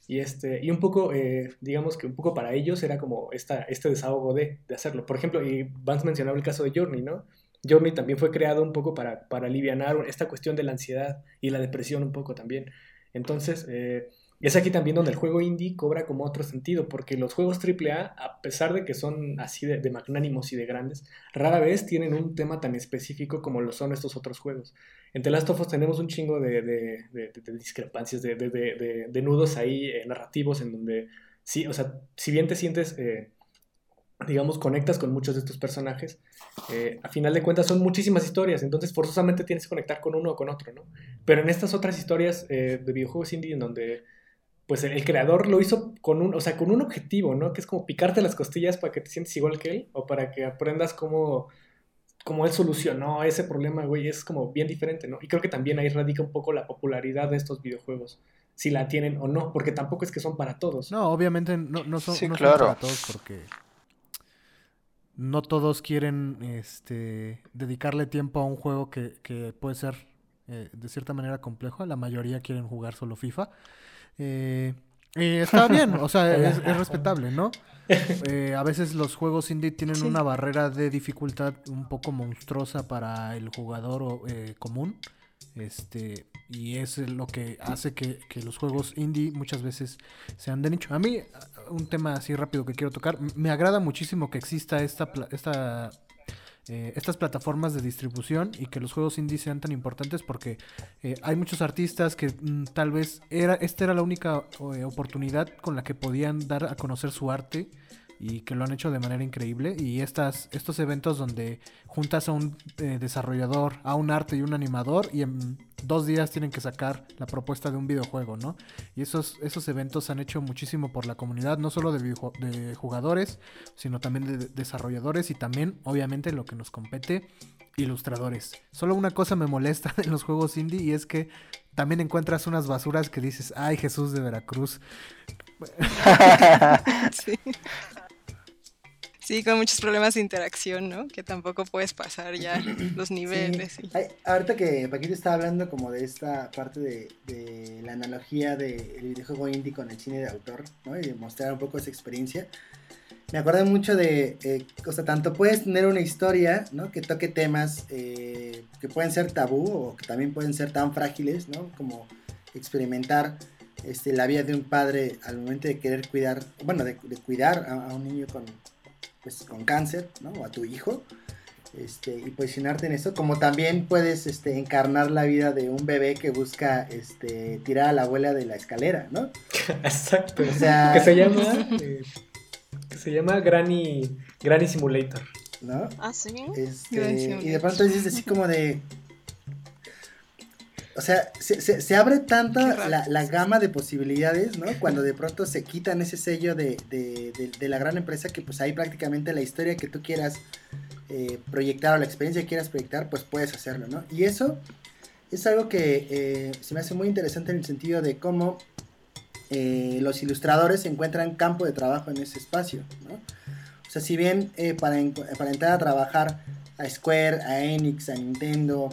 S3: Y, este, y un poco, eh, digamos que un poco para ellos era como esta, este desahogo de, de hacerlo. Por ejemplo, y Vance mencionaba el caso de Journey, ¿no? Journey también fue creado un poco para, para aliviar esta cuestión de la ansiedad y la depresión un poco también. Entonces, eh, es aquí también donde el juego indie cobra como otro sentido, porque los juegos AAA, a pesar de que son así de, magnánimos y de grandes, rara vez tienen un tema tan específico como lo son estos otros juegos. En The Last of Us tenemos un chingo de, de discrepancias, de, nudos ahí eh, narrativos en donde, sí, o sea, si bien te sientes... Eh, digamos, conectas con muchos de estos personajes, eh, a final de cuentas son muchísimas historias, entonces forzosamente tienes que conectar con uno o con otro, ¿no? Pero en estas otras historias de videojuegos indie en donde pues el, creador lo hizo con un, o sea, con un objetivo, ¿no? Que es como picarte las costillas para que te sientes igual que él o para que aprendas cómo, cómo él solucionó ese problema, güey, es como bien diferente, ¿no? Y creo que también ahí radica un poco la popularidad de estos videojuegos, si la tienen o no, porque tampoco es que son para todos.
S5: No, obviamente no, no, son, para todos porque no todos quieren este, dedicarle tiempo a un juego que, que puede ser eh, de cierta manera complejo, la mayoría quieren jugar solo FIFA. Eh, está bien, o sea, es, respetable, ¿no? Eh, a veces los juegos indie tienen una barrera de dificultad un poco monstruosa para el jugador eh, común. Este, y es lo que hace que, los juegos indie muchas veces sean de nicho. A mí, un tema así rápido que quiero tocar, me agrada muchísimo que exista esta, esta eh, estas plataformas de distribución y que los juegos indie sean tan importantes porque eh, hay muchos artistas que mm, tal vez era esta era la única eh, oportunidad con la que podían dar a conocer su arte y que lo han hecho de manera increíble. Y estas, estos eventos donde juntas a un eh, desarrollador, a un arte y un animador y en dos días tienen que sacar la propuesta de un videojuego, ¿no? Y esos, esos eventos han hecho muchísimo por la comunidad, no solo de, de jugadores, sino también de desarrolladores y también, obviamente, lo que nos compete, ilustradores. Solo una cosa me molesta en los juegos indie y es que también encuentras unas basuras que dices, ay Jesús de Veracruz.
S2: sí. Sí, con muchos problemas de interacción, ¿no? Que tampoco puedes pasar ya los niveles.
S4: ahorita que Paquito estaba hablando como de esta parte de, la analogía del videojuego indie con el cine de autor, ¿no? Y de mostrar un poco esa experiencia. Me acuerdo mucho de, eh, o sea, tanto puedes tener una historia, ¿no? Que toque temas eh, que pueden ser tabú o que también pueden ser tan frágiles, ¿no? Como experimentar este, la vida de un padre al momento de querer cuidar, bueno, de, cuidar a, un niño con, pues, con cáncer, ¿no? O a tu hijo, este, y posicionarte en eso, como también puedes este, encarnar la vida de un bebé que busca este, tirar a la abuela de la escalera, ¿no?
S3: Exacto. O sea, que se llama, eh, que se llama Granny, Granny Simulator.
S4: ¿No?
S1: Ah, sí.
S4: Este, y de pronto dices así como de, o sea, se, abre tanta la, gama de posibilidades, ¿no? Cuando de pronto se quitan ese sello de, la gran empresa que pues ahí prácticamente la historia que tú quieras eh, proyectar o la experiencia que quieras proyectar, pues puedes hacerlo, ¿no? Y eso es algo que eh, se me hace muy interesante en el sentido de cómo eh, los ilustradores encuentran campo de trabajo en ese espacio, ¿no? O sea, si bien para, para entrar a trabajar a Square, a Enix, a Nintendo,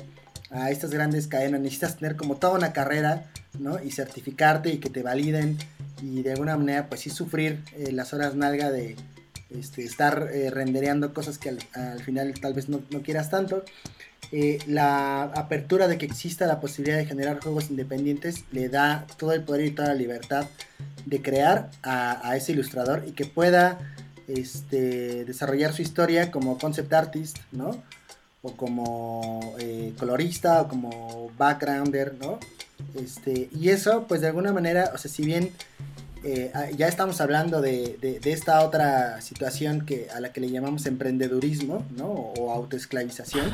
S4: a estas grandes cadenas, necesitas tener como toda una carrera, ¿no? Y certificarte y que te validen y de alguna manera pues sí sufrir eh, las horas nalga de este, estar eh, rendereando cosas que al, final tal vez no, quieras tanto. Eh, la apertura de que exista la posibilidad de generar juegos independientes le da todo el poder y toda la libertad de crear a, a ese ilustrador y que pueda este, desarrollar su historia como concept artist, ¿no? O como eh, colorista o como backgrounder, ¿no? Este, y eso, pues de alguna manera, o sea, si bien eh, ah, ya estamos hablando de, de, esta otra situación que, a la que le llamamos emprendedurismo, ¿no? O autoesclavización.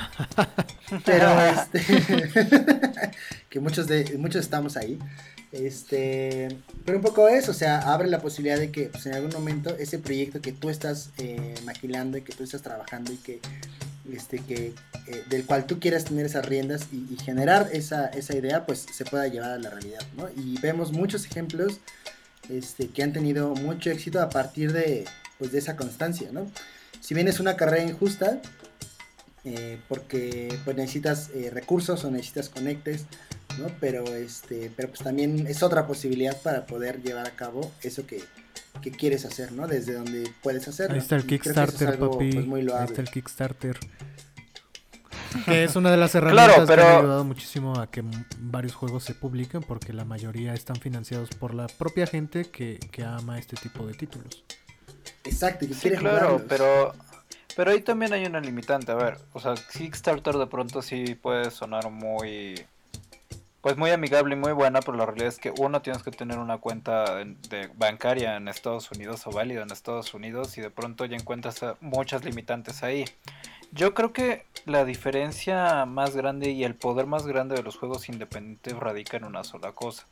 S4: pero este, que muchos, de, muchos estamos ahí. Este, pero un poco eso, o sea, abre la posibilidad de que pues, en algún momento ese proyecto que tú estás eh, maquilando y que tú estás trabajando y que este, que, eh, del cual tú quieras tener esas riendas y, generar esa, esa, idea, pues se pueda llevar a la realidad, ¿no? Y vemos muchos ejemplos este, que han tenido mucho éxito a partir de, pues, de esa constancia, ¿no? Si bien es una carrera injusta, eh, porque pues necesitas eh, recursos o necesitas conectes, ¿no? Pero, este, pero pues también es otra posibilidad para poder llevar a cabo eso que, que quieres hacer, ¿no? Desde donde puedes hacerlo.
S5: Ahí está el Kickstarter, papi. Pues, Ahí está el Kickstarter. Que es una de las herramientas
S6: Claro,
S5: que
S6: pero-
S5: ayudado muchísimo a que varios juegos se publiquen porque la mayoría están financiados por la propia gente que, que ama este tipo de títulos.
S4: Exacto, y que
S6: Sí,
S4: quiere
S6: claro,
S4: jugarlos.
S6: pero pero ahí también hay una limitante. A ver, o sea, Kickstarter de pronto sí puede sonar muy pues muy amigable y muy buena, pero la realidad es que uno tienes que tener una cuenta bancaria en Estados Unidos o válida en Estados Unidos y de pronto ya encuentras eh, muchas limitantes ahí. Yo creo que la diferencia más grande y el poder más grande de los juegos independientes radica en una sola cosa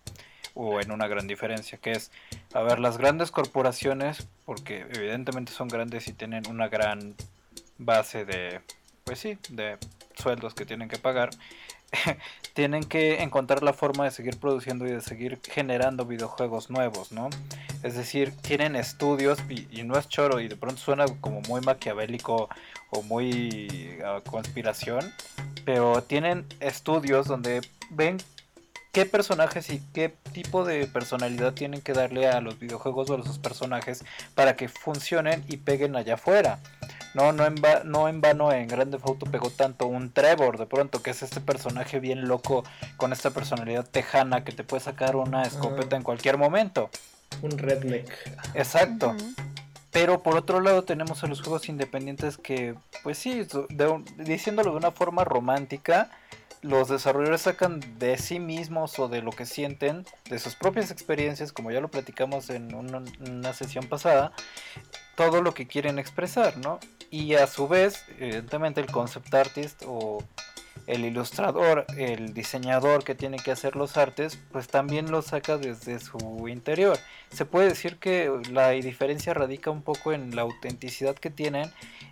S6: o en una gran diferencia que es a ver las grandes corporaciones porque evidentemente son grandes y tienen una gran base de pues sí de sueldos que tienen que pagar tienen que encontrar la forma de seguir produciendo y de seguir generando videojuegos nuevos, ¿no? Es decir, tienen estudios y, no es choro y de pronto suena como muy maquiavélico o muy ah, conspiración, pero tienen estudios donde ven qué personajes y qué tipo de personalidad tienen que darle a los videojuegos o a los personajes para que funcionen y peguen allá afuera. No, no en, va- no en vano en Grande Auto pegó tanto un Trevor de pronto, que es este personaje bien loco con esta personalidad tejana que te puede sacar una escopeta en cualquier momento.
S3: Un redneck.
S6: Exacto. Pero por otro lado tenemos a los juegos independientes que, pues sí, so- de un- diciéndolo de una forma romántica, los desarrolladores sacan de sí mismos o de lo que sienten, de sus propias experiencias, como ya lo platicamos en una, una sesión pasada, todo lo que quieren expresar, ¿no? Y a su vez, evidentemente el concept artist o el ilustrador, el diseñador que tiene que hacer los artes, pues también lo saca desde su interior. Se puede decir que la diferencia radica un poco en la autenticidad que tienen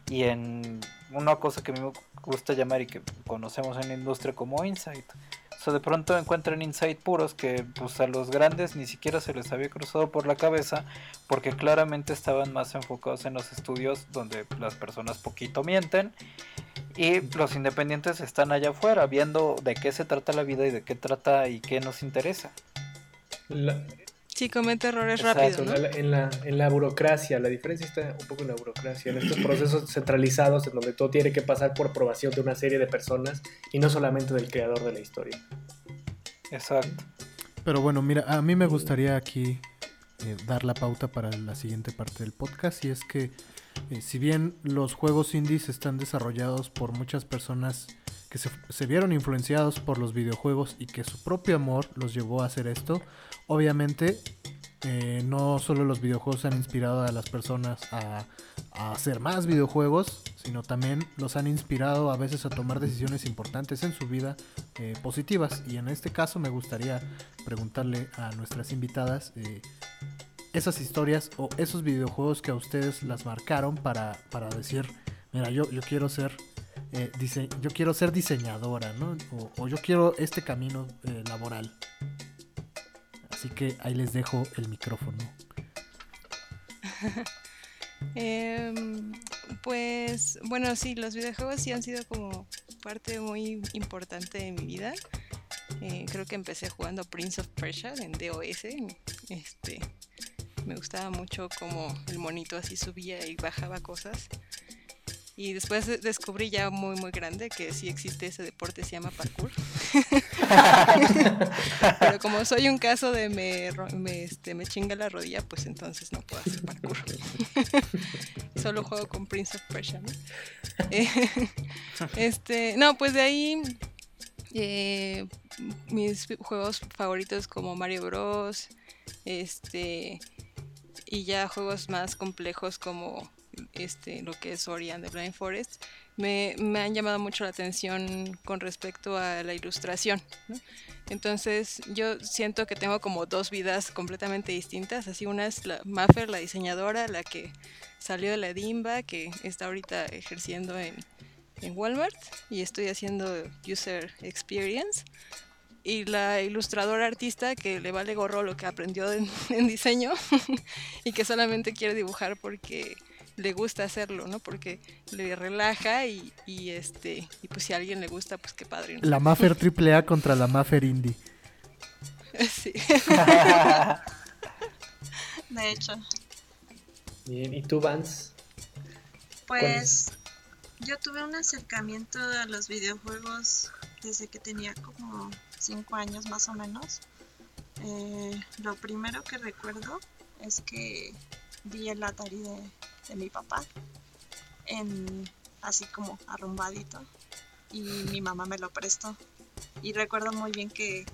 S6: y en una cosa que a mí me gusta llamar y que conocemos en la industria como insight. O de pronto encuentran insight puros que pues a los grandes ni siquiera se les había cruzado por la cabeza porque claramente estaban más enfocados en los estudios donde las personas poquito mienten y los independientes están allá afuera viendo de qué se trata la vida y de qué trata y qué nos interesa.
S3: La-
S2: Sí, comete errores
S6: Exacto,
S2: rápido,
S3: en, la, en la burocracia, la diferencia está un poco en la burocracia, en estos procesos centralizados en donde todo tiene que pasar por aprobación de una serie de personas y no solamente del creador de la historia.
S6: Exacto.
S5: Pero bueno, mira, a mí me gustaría aquí eh, dar la pauta para la siguiente parte del podcast y es que eh, si bien los juegos indies están desarrollados por muchas personas que se, vieron influenciados por los videojuegos y que su propio amor los llevó a hacer esto, obviamente eh, no solo los videojuegos han inspirado a las personas a, a hacer más videojuegos, sino también los han inspirado a veces a tomar decisiones importantes en su vida eh, positivas. Y en este caso me gustaría preguntarle a nuestras invitadas eh, esas historias o esos videojuegos que a ustedes las marcaron para, para decir, mira, yo, yo quiero ser... eh, dise- yo quiero ser diseñadora, ¿no? O, o yo quiero este camino eh, laboral. Así que ahí les dejo el micrófono.
S2: Em, pues bueno, sí, los videojuegos sí han sido como parte muy importante de mi vida. Eh, creo que empecé jugando Prince of Persia en DOS. Este, me gustaba mucho como el monito así subía y bajaba cosas. Y después de- descubrí ya muy muy grande que sí existe ese deporte, se llama parkour. Pero como soy un caso de me, me, este, me chinga la rodilla, pues entonces no puedo hacer parkour. Solo juego con Prince of Persia, ¿no? Eh, este, no, pues de ahí eh, mis juegos favoritos como Mario Bros. Este y ya juegos más complejos como este lo que es Ori and the Blind Forest me, me han llamado mucho la atención con respecto a la ilustración. ¿no? Entonces yo siento que tengo como dos vidas completamente distintas. Así una es la Maffer, la diseñadora, la que salió de la DIMBA, que está ahorita ejerciendo en, en Walmart y estoy haciendo User Experience. Y la ilustradora artista que le vale gorro lo que aprendió en, en diseño y que solamente quiere dibujar porque le gusta hacerlo, ¿no? Porque le relaja y, y, este y pues si a alguien le gusta, pues qué padre. ¿no?
S5: La Maffer AAA contra la Maffer Indie.
S2: Sí.
S1: De hecho,
S3: Bien, ¿y tú, Vance?
S1: pues yo tuve un acercamiento a los videojuegos desde que tenía como 5 años más o menos. Eh, lo primero que recuerdo es que vi el Atari de, de mi papá en así como arrumbadito y mi mamá me lo prestó. Y recuerdo muy bien que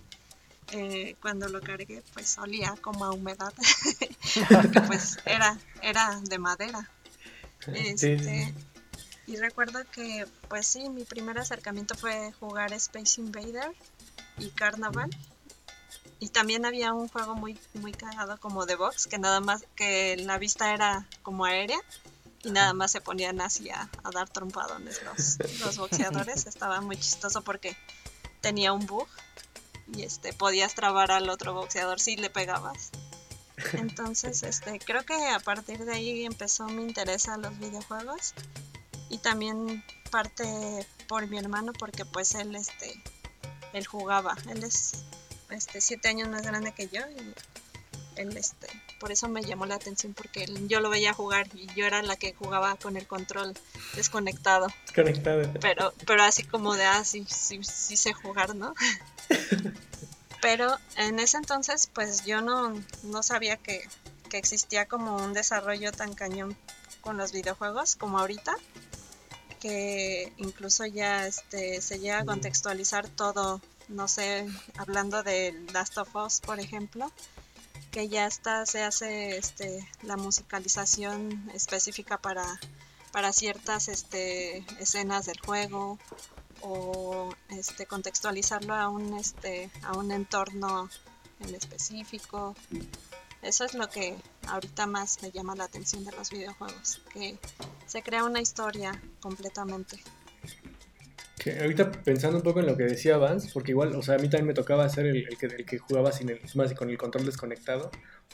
S1: eh, cuando lo cargué pues olía como a humedad porque pues era era de madera. Este, y recuerdo que pues sí mi primer acercamiento fue jugar Space Invader y Carnaval y también había un juego muy muy cagado como de box que nada más que la vista era como aérea y nada más se ponían así a, a dar trompadones los, los boxeadores estaba muy chistoso porque tenía un bug y este podías trabar al otro boxeador si le pegabas. Entonces, este creo que a partir de ahí empezó mi interés a los videojuegos y también parte por mi hermano porque pues él este él jugaba, él es este siete años más grande que yo y él este por eso me llamó la atención porque él- yo lo veía jugar y yo era la que jugaba con el control desconectado.
S3: Conectado.
S1: pero pero así como de ah sí, sí, sí sé jugar no pero en ese entonces pues yo no, no sabía que, que existía como un desarrollo tan cañón con los videojuegos como ahorita que incluso ya este se llega a contextualizar todo no sé hablando de Last of Us por ejemplo que ya está se hace este la musicalización específica para para ciertas este, escenas del juego o este, contextualizarlo a un, este, a un entorno en específico. Eso es lo que ahorita más me llama la atención de los videojuegos, que se crea una historia completamente.
S3: Que ahorita pensando un poco en lo que decía Vance, porque igual, o sea, a mí también me tocaba ser el, el que, el que jugaba sin el, más con el control desconectado.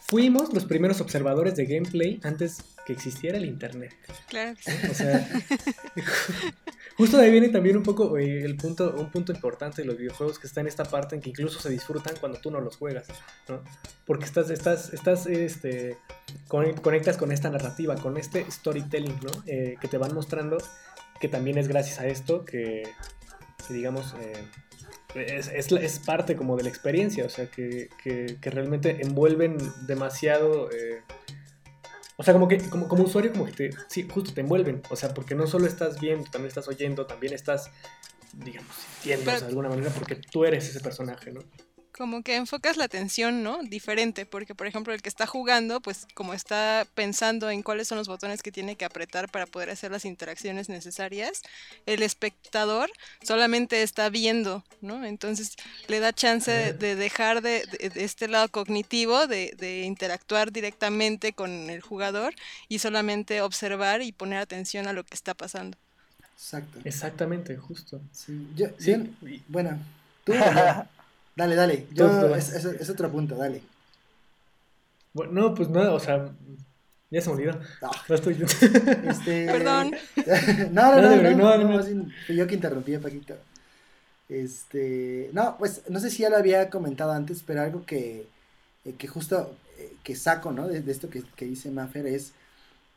S3: Fuimos los primeros observadores de gameplay antes que existiera el internet.
S2: Claro que sí.
S3: O sea, justo de ahí viene también un poco eh, el punto, un punto importante de los videojuegos que está en esta parte en que incluso se disfrutan cuando tú no los juegas, ¿no? Porque estás, estás, estás, este, con- conectas con esta narrativa, con este storytelling, ¿no? Eh, que te van mostrando que también es gracias a esto que, que digamos, eh, es, es la- es parte como de la experiencia, o sea, que, que- que realmente envuelven demasiado... eh, o sea, como que como, como usuario, como que te, sí, justo te envuelven. O sea, porque no solo estás viendo, también estás oyendo, también estás, digamos, sintiendo de alguna manera, porque tú eres ese personaje, ¿no?
S2: Como que enfocas la atención, ¿no? Diferente, porque por ejemplo el que está jugando, pues como está pensando en cuáles son los botones que tiene que apretar para poder hacer las interacciones necesarias, el espectador solamente está viendo, ¿no? Entonces le da chance de, de dejar de, de- de este lado cognitivo, de, de interactuar directamente con el jugador y solamente observar y poner atención a lo que está pasando.
S4: Exacto.
S3: Exactamente, justo.
S4: Sí, yo-
S3: Sí,
S4: yo-
S3: y-
S4: bueno, tú. no. Dale, dale. Yo, es, es- es otro punto, dale.
S3: bueno, no, pues nada, o sea, ya se me olvidó.
S4: Ah.
S3: No estoy...
S4: Este...
S2: Perdón.
S4: no, no,
S3: No,
S4: no,
S3: no,
S4: no,
S3: no,
S4: no,
S3: no.
S4: fui yo que interrumpí a Paquito. Este, no, pues no sé si ya lo había comentado antes, pero algo que, eh, que justo eh, que saco, ¿no? De, de esto que, que dice Maffer es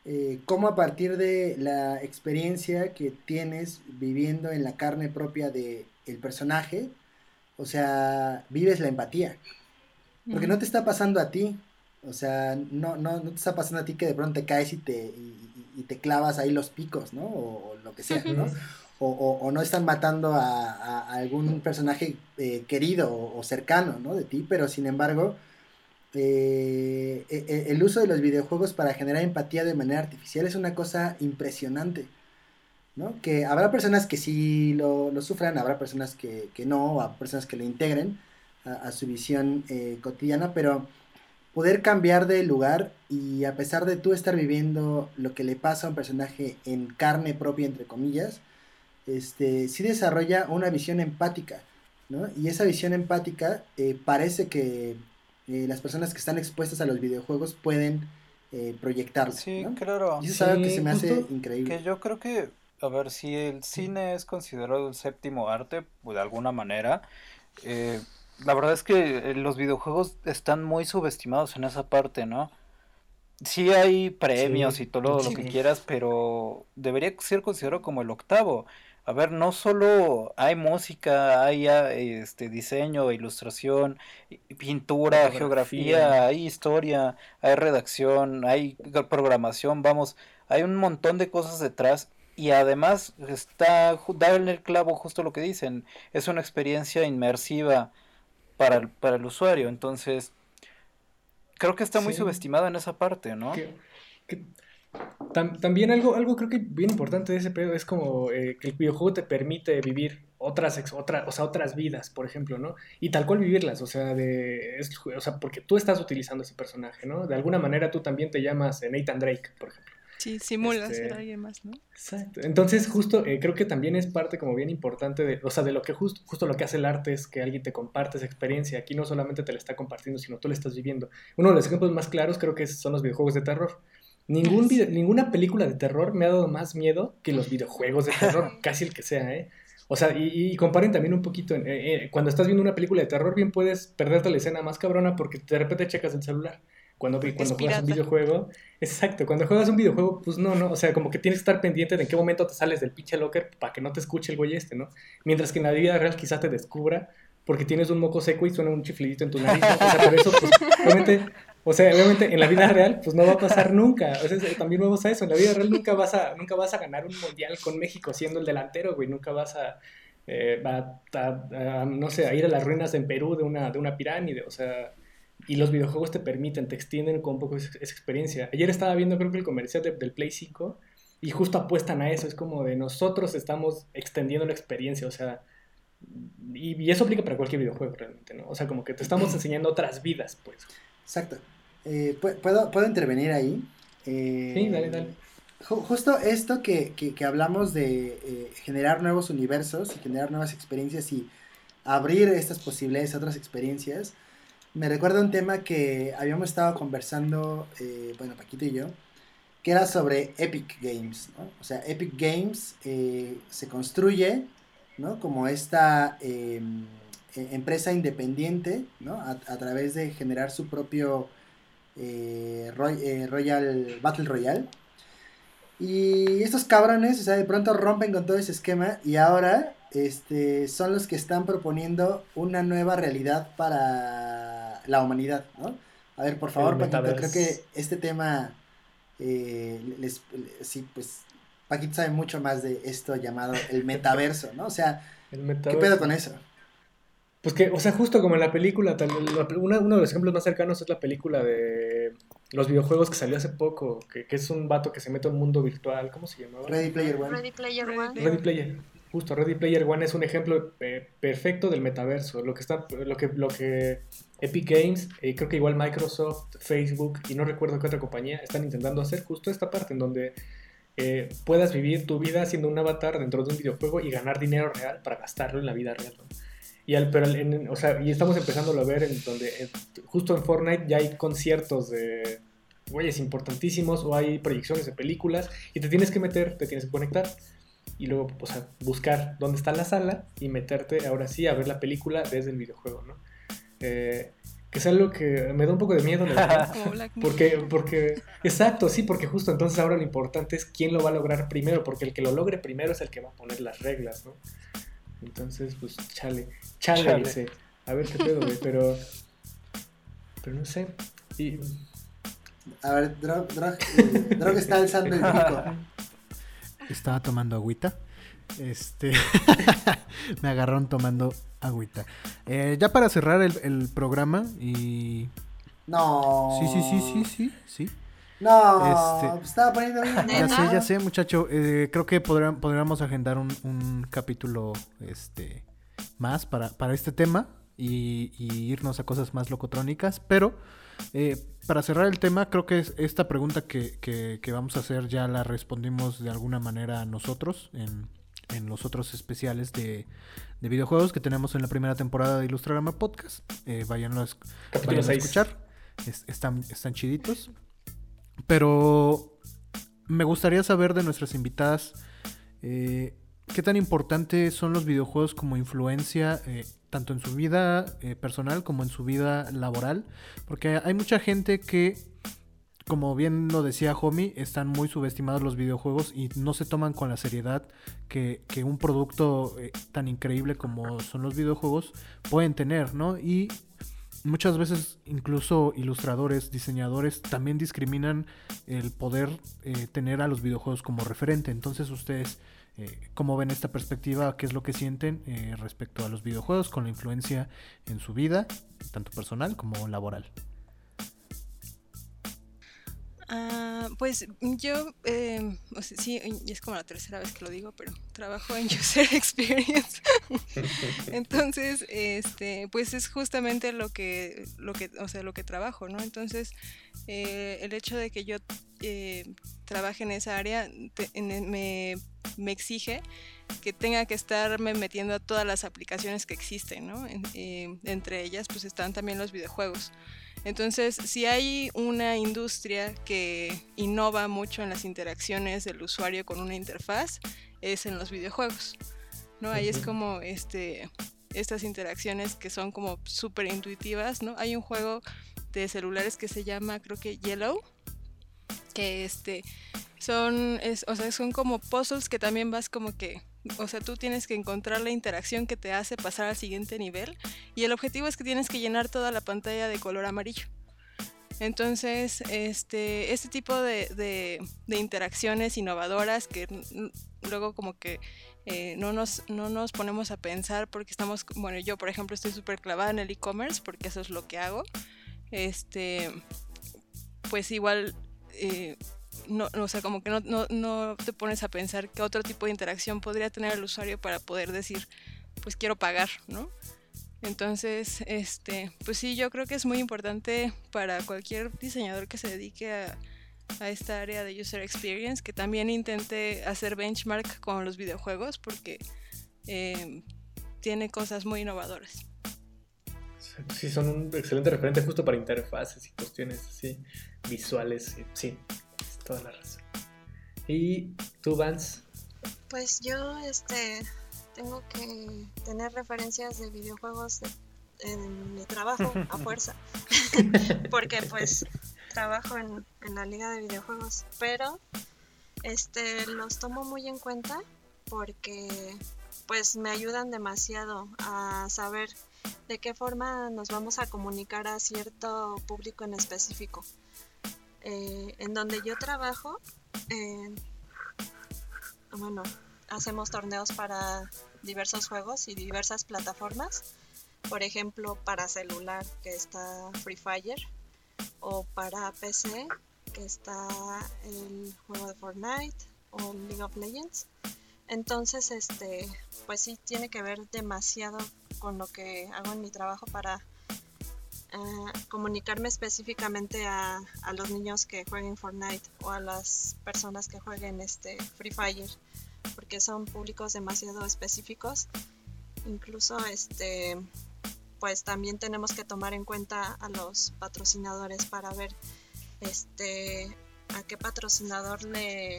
S4: eh, cómo a partir de la experiencia que tienes viviendo en la carne propia de el personaje, o sea, vives la empatía. Porque no te está pasando a ti. O sea, no, no, no te está pasando a ti que de pronto te caes y te, y, te clavas ahí los picos, ¿no? O, o lo que sea, ¿no? O, o- o no están matando a, algún personaje eh, querido o, o cercano, ¿no? De ti, pero sin embargo, eh, e- e- el uso de los videojuegos para generar empatía de manera artificial es una cosa impresionante. ¿No? Que habrá personas que sí lo, lo sufran, habrá personas que, que no, habrá personas que lo integren a, a su visión eh, cotidiana, pero poder cambiar de lugar y a pesar de tú estar viviendo lo que le pasa a un personaje en carne propia, entre comillas, este, sí desarrolla una visión empática, ¿no? Y esa visión empática eh, parece que eh, las personas que están expuestas a los videojuegos pueden eh, proyectarla,
S6: Sí,
S4: ¿no?
S6: claro.
S4: Y eso es algo que se me hace increíble.
S6: Que yo creo que, a ver, si el cine es considerado el séptimo arte, pues, de alguna manera, eh, la verdad es que eh, los videojuegos están muy subestimados en esa parte, ¿no? sí hay premios
S3: Sí,
S6: y todo lo que quieras, pero debería ser considerado como el octavo. A ver, no solo hay música, hay ah, este diseño, ilustración, pintura,
S3: Fotografía.
S6: geografía, hay historia, hay redacción, hay programación, vamos, hay un montón de cosas detrás y además está ju- da en el clavo justo lo que dicen, es una experiencia inmersiva para el, para el usuario, entonces creo que está muy
S3: Sí.
S6: subestimado en esa parte, ¿no?
S3: Que- que- tam- también algo, algo creo que bien importante de ese pedo es como eh, que el videojuego te permite vivir otras, otra- o sea, otras vidas, por ejemplo, ¿no? Y tal cual vivirlas, o sea, de, es- o sea, porque tú estás utilizando ese personaje, ¿no? De alguna manera tú también te llamas Nathan Drake, por ejemplo.
S2: Sí, simula
S3: Este-
S2: ser alguien más, ¿no?
S3: Exacto. Entonces, justo, eh, creo que también es parte como bien importante de, o sea, de lo que justo, justo lo que hace el arte es que alguien te comparte esa experiencia. Aquí no solamente te la está compartiendo, sino tú la estás viviendo. Uno de los ejemplos más claros creo que son los videojuegos de terror. Ningún
S2: Ah, sí.
S3: vide- ninguna película de terror me ha dado más miedo que los videojuegos de terror, casi el que sea, ¿eh? O sea, y, y comparen también un poquito, eh, eh, cuando estás viendo una película de terror, bien puedes perderte la escena más cabrona porque de repente checas el celular. Cuando, cuando
S2: es
S3: juegas un videojuego, exacto, cuando juegas un videojuego, pues no, no, o sea, como que tienes que estar pendiente de en qué momento te sales del pinche locker para que no te escuche el güey este, ¿no? Mientras que en la vida real quizás te descubra porque tienes un moco seco y suena un chiflidito en tu nariz, ¿no? O sea, por eso, pues, obviamente, o sea, obviamente en la vida real, pues no va a pasar nunca. O sea, también vamos a eso, en la vida real nunca vas a, nunca vas a ganar un mundial con México siendo el delantero, güey, nunca vas a, eh, a- a- a, no sé, a ir a las ruinas en Perú de una, de una pirámide, o sea, y los videojuegos te permiten, te extienden con un poco esa, esa experiencia. Ayer estaba viendo, creo que el comercial de- del Play 5 y justo apuestan a eso, es como de nosotros estamos extendiendo la experiencia, o sea, y, y eso aplica para cualquier videojuego realmente, ¿no? O sea, como que te estamos enseñando otras vidas, pues.
S4: Exacto. Eh, pu- ¿puedo, ¿Puedo intervenir ahí? Eh,
S3: Sí, dale, dale.
S4: ju- justo esto que, que- que hablamos de eh, generar nuevos universos y generar nuevas experiencias y abrir estas posibilidades a otras experiencias, me recuerda un tema que habíamos estado conversando, eh, bueno, Paquito y yo, que era sobre Epic Games, ¿no? O sea, Epic Games eh, se construye, ¿no? Como esta eh, eh, empresa independiente, ¿no? A, través de generar su propio Roy- Royal Battle Royale. Y estos cabrones, o sea, de pronto rompen con todo ese esquema y ahora este, son los que están proponiendo una nueva realidad para la humanidad, ¿no? A ver, por favor, Paquito, creo que este tema, eh, les, sí, pues, Paquito sabe mucho más de esto llamado el metaverso, ¿no? O sea,
S3: El
S4: ¿qué pedo con eso?
S3: Pues que, o sea, justo como en la película, tal- la- una- uno de los ejemplos más cercanos es la película de los videojuegos que salió hace poco, que, que es un vato que se mete a un mundo virtual, ¿cómo se llamaba?
S4: Ready Player One.
S1: Ready Player One.
S3: Ready Player, justo Ready Player One es un ejemplo eh, perfecto del metaverso. Lo que está, lo que, lo que Epic Games, eh, creo que igual Microsoft, Facebook y no recuerdo qué otra compañía están intentando hacer justo esta parte en donde eh, puedas vivir tu vida siendo un avatar dentro de un videojuego y ganar dinero real para gastarlo en la vida real. Y, al, pero o sea, y estamos empezando a ver en donde eh, justo en Fortnite ya hay conciertos de güeyes importantísimos o hay proyecciones de películas y te tienes que meter, te tienes que conectar y luego o sea, buscar dónde está la sala y meterte ahora sí a ver la película desde el videojuego, ¿no? Eh, que es algo que me da un poco de miedo,
S2: Mirror.
S3: Porque, porque, exacto, sí, porque justo entonces ahora lo importante es quién lo va a lograr primero, porque el que lo logre primero es el que va a poner las reglas, ¿no? Entonces, pues, chale, chale,
S6: Chale.
S3: ese. A ver qué pedo, güey, pero, pero no sé. Y,
S4: A ver, Drog, Drog, eh, Drog está alzando el pico.
S5: Estaba tomando agüita. Este. me agarraron tomando agüita. Eh, ya para cerrar el, el programa y.
S4: No.
S5: Sí, sí, sí, sí, sí, sí.
S4: No,
S5: Este-
S4: estaba poniendo bien.
S5: Ya sé, ya sé, muchacho. Eh, creo que podrán- podríamos agendar un, un capítulo este más para, para este tema y, y irnos a cosas más locotrónicas. Pero eh, para cerrar el tema, creo que es- esta pregunta que, que- que vamos a hacer ya la respondimos de alguna manera nosotros en, en los otros especiales de, de videojuegos que tenemos en la primera temporada de Ilustrarama Podcast. Eh, vayan a
S3: 6.
S5: escuchar. Es- están, están chiditos. Pero me gustaría saber de nuestras invitadas eh, qué tan importantes son los videojuegos como influencia, eh, tanto en su vida eh, personal como en su vida laboral. Porque hay mucha gente que como bien lo decía Homie, están muy subestimados los videojuegos y no se toman con la seriedad que, que un producto eh, tan increíble como son los videojuegos pueden tener, ¿no? Y muchas veces incluso ilustradores, diseñadores también discriminan el poder eh, tener a los videojuegos como referente. Entonces ustedes, eh, ¿cómo ven esta perspectiva? ¿Qué es lo que sienten eh, respecto a los videojuegos con la influencia en su vida, tanto personal como laboral?
S2: Ah, pues yo, eh, o sí, es como la tercera vez que lo digo, pero trabajo en User Experience. Entonces, este, pues es justamente lo que, lo que, o sea, lo que trabajo, ¿no? Entonces, eh, el hecho de que yo eh, trabaje en esa área en- en- me, me exige que tenga que estarme metiendo a todas las aplicaciones que existen, ¿no? En- eh, entre ellas, pues están también los videojuegos. Entonces, si hay una industria que innova mucho en las interacciones del usuario con una interfaz, es en los videojuegos. ¿no? Ahí es como este, estas interacciones que son como súper intuitivas, ¿no? Hay un juego de celulares que se llama, creo que Yellow, que este, son, es, o sea, son como puzzles que también vas como que, o sea, tú tienes que encontrar la interacción que te hace pasar al siguiente nivel y el objetivo es que tienes que llenar toda la pantalla de color amarillo. Entonces, este, este tipo de, de- interacciones innovadoras que luego como que eh, no, nos, no nos ponemos a pensar porque estamos, bueno, yo por ejemplo estoy súper clavada en el e-commerce porque eso es lo que hago. Este, pues igual, eh, no, o sea, como que no, no, no te pones a pensar qué otro tipo de interacción podría tener el usuario para poder decir, pues quiero pagar, ¿no? Entonces, este, pues sí, yo creo que es muy importante para cualquier diseñador que se dedique a, esta área de user experience que también intente hacer benchmark con los videojuegos porque eh, tiene cosas muy innovadoras.
S3: Sí, son un excelente referente justo para interfaces y cuestiones así visuales. Sí, toda la razón. ¿Y tú, Vance?
S1: Pues yo este tengo que tener referencias de videojuegos de- en mi trabajo a fuerza. Porque pues trabajo en, en la liga de videojuegos. Pero este los tomo muy en cuenta porque pues me ayudan demasiado a saber de qué forma nos vamos a comunicar a cierto público en específico. Eh, en donde yo trabajo, eh, bueno, hacemos torneos para diversos juegos y diversas plataformas. Por ejemplo, para celular, que está Free Fire, o para PC, que está el juego de Fortnite o League of Legends. Entonces, este, pues sí tiene que ver demasiado con lo que hago en mi trabajo para comunicarme específicamente a, a los niños que jueguen Fortnite o a las personas que jueguen este Free Fire porque son públicos demasiado específicos. Incluso este pues también tenemos que tomar en cuenta a los patrocinadores para ver este a qué patrocinador le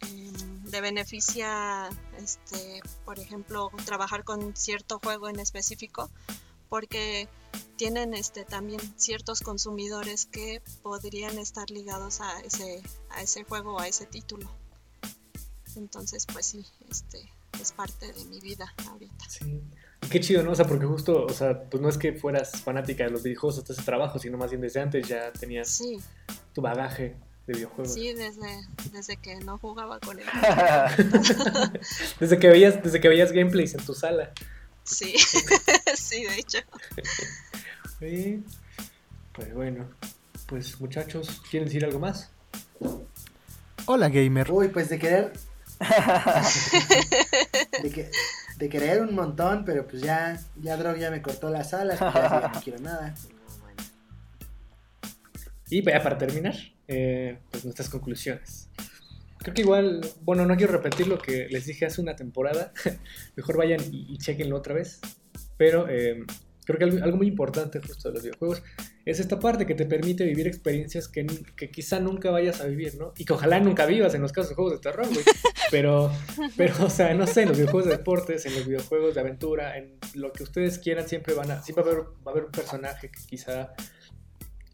S1: em, le beneficia este por ejemplo trabajar con cierto juego en específico porque tienen este también ciertos consumidores que podrían estar ligados a ese a ese juego o a ese título entonces, pues sí, este es parte de mi vida ahorita.
S3: Sí. Qué chido, ¿no? O sea, porque justo, o sea, pues no es que fueras fanática de los videojuegos hasta ese trabajo, sino más bien desde antes ya tenías
S1: Sí,
S3: tu bagaje de videojuegos.
S1: sí, desde, desde que no jugaba con él.
S3: Desde que veías, desde que veías gameplays en tu sala.
S1: Sí, sí, de hecho.
S3: Sí. Pues bueno, pues muchachos, ¿quieren decir algo más?
S5: Hola gamer.
S4: Uy, pues de querer. de, que- de querer un montón, pero pues ya, ya Drog ya me cortó las alas, pues ya, ya no quiero nada.
S3: Y ya para terminar, eh, pues nuestras conclusiones. Creo que igual, bueno, no quiero repetir lo que les dije hace una temporada. Mejor vayan y, y chequenlo otra vez. Pero eh, creo que algo, algo muy importante justo de los videojuegos es esta parte que te permite vivir experiencias que, quizá nunca vayas a vivir, ¿no? Y que ojalá nunca vivas en los casos de juegos de terror, güey. Pero, pero, o sea, no sé, en los videojuegos de deportes, en los videojuegos de aventura, en lo que ustedes quieran, siempre van a, siempre va a haber, va a haber un personaje que quizá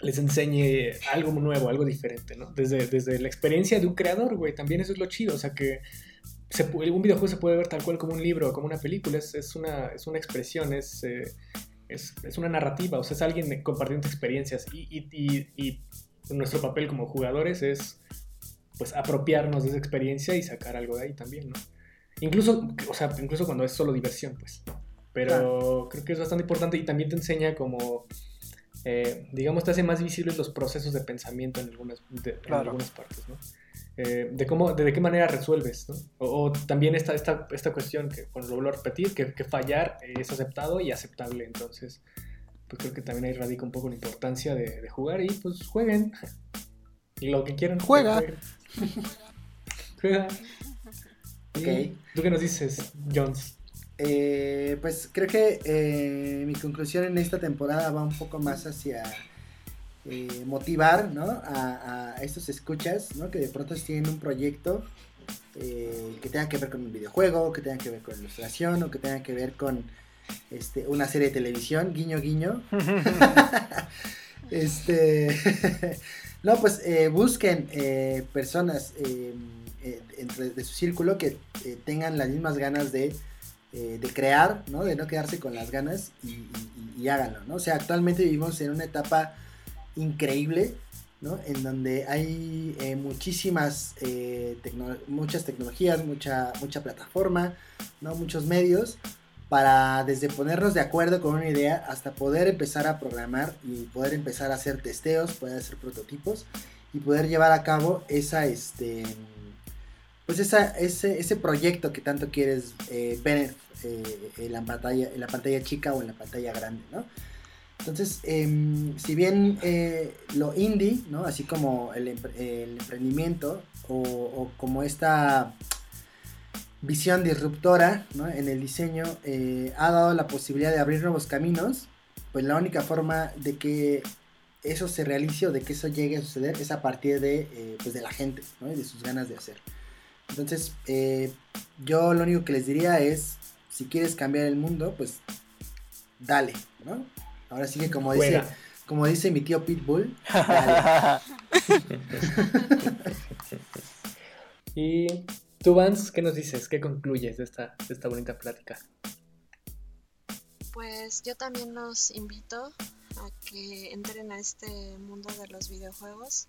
S3: les enseñe algo nuevo, algo diferente, ¿no? Desde, desde la experiencia de un creador, güey, también eso es lo chido, o sea que se, un videojuego se puede ver tal cual como un libro, como una película, es, es una, es una expresión, es, eh, es, es, una narrativa, o sea, es alguien compartiendo experiencias y, y, y, y, nuestro papel como jugadores es pues apropiarnos de esa experiencia y sacar algo de ahí también, ¿no? Incluso, o sea, incluso cuando es solo diversión, pues. Pero claro. creo que es bastante importante y también te enseña como eh, digamos, te hace más visibles los procesos de pensamiento en algunas, de, claro. en algunas partes, ¿no? Eh, de, cómo, de, de, qué manera resuelves, ¿no? O, o, también esta, esta, esta cuestión que, bueno, lo vuelvo a repetir, que, que fallar es aceptado y aceptable, entonces, pues creo que también ahí radica un poco la importancia de, de jugar y pues jueguen. Y lo que quieran.
S5: Juega.
S3: Juega. Okay. ¿Tú qué nos dices, Jones?
S4: Eh, pues creo que eh, mi conclusión en esta temporada va un poco más hacia eh, motivar ¿no? a, a, estos escuchas ¿no? que de pronto tienen un proyecto eh, que tenga que ver con un videojuego, que tenga que ver con ilustración o que tenga que ver con este, una serie de televisión, guiño guiño. este, no, pues busquen personas entre, de su círculo que tengan las mismas ganas de eh, de crear, ¿no? De no quedarse con las ganas y, y, háganlo, ¿no? O sea, actualmente vivimos en una etapa increíble, ¿no? En donde hay eh, muchísimas, eh, muchas tecnologías, mucha, mucha plataforma, ¿no? Muchos medios para desde ponernos de acuerdo con una idea hasta poder empezar a programar y poder empezar a hacer testeos, poder hacer prototipos y poder llevar a cabo esa, este, pues esa, ese, ese proyecto que tanto quieres eh, ver eh, en, la pantalla, en la pantalla chica o en la pantalla grande, ¿no? Entonces, eh, si bien eh, lo indie, ¿no? Así como el, emprendimiento o, como esta visión disruptora en el diseño ha dado la posibilidad de abrir nuevos caminos, pues la única forma de que eso se realice o de que eso llegue a suceder es a partir de, pues de la gente ¿no? y de sus ganas de hacer. Entonces, eh, yo lo único que les diría es, si quieres cambiar el mundo, pues dale, ¿no? Ahora sí que como dice, como dice mi tío Pitbull, dale.
S3: y tú, Vance, ¿qué nos dices? ¿Qué concluyes de esta, de esta bonita plática?
S1: Pues yo también los invito a que entren a este mundo de los videojuegos,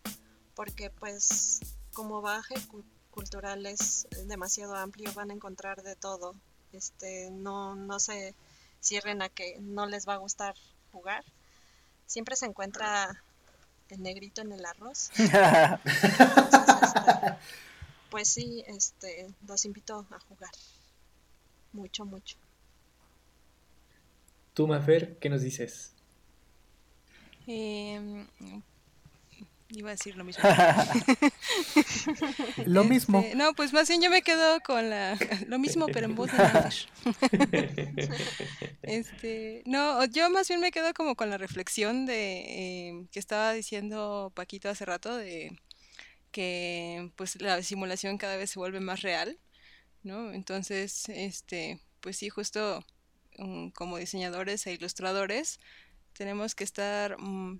S1: porque pues como baje cultural es demasiado amplio, van a encontrar de todo. Este, no, no se cierren a que no les va a gustar jugar. Siempre se encuentra el negrito en el arroz. Entonces, este, pues sí, este, los invito a jugar. Mucho, mucho.
S3: Tú, Mafer, ¿qué nos dices?
S2: Eh, Iba a decir lo mismo.
S5: lo mismo.
S2: Este, no, pues más bien yo me quedo con la lo mismo, pero en voz de este, no, yo más bien me quedo como con la reflexión de eh, que estaba diciendo Paquito hace rato de que pues la simulación cada vez se vuelve más real, ¿no? Entonces, este, pues sí, justo um, como diseñadores e ilustradores tenemos que estar um,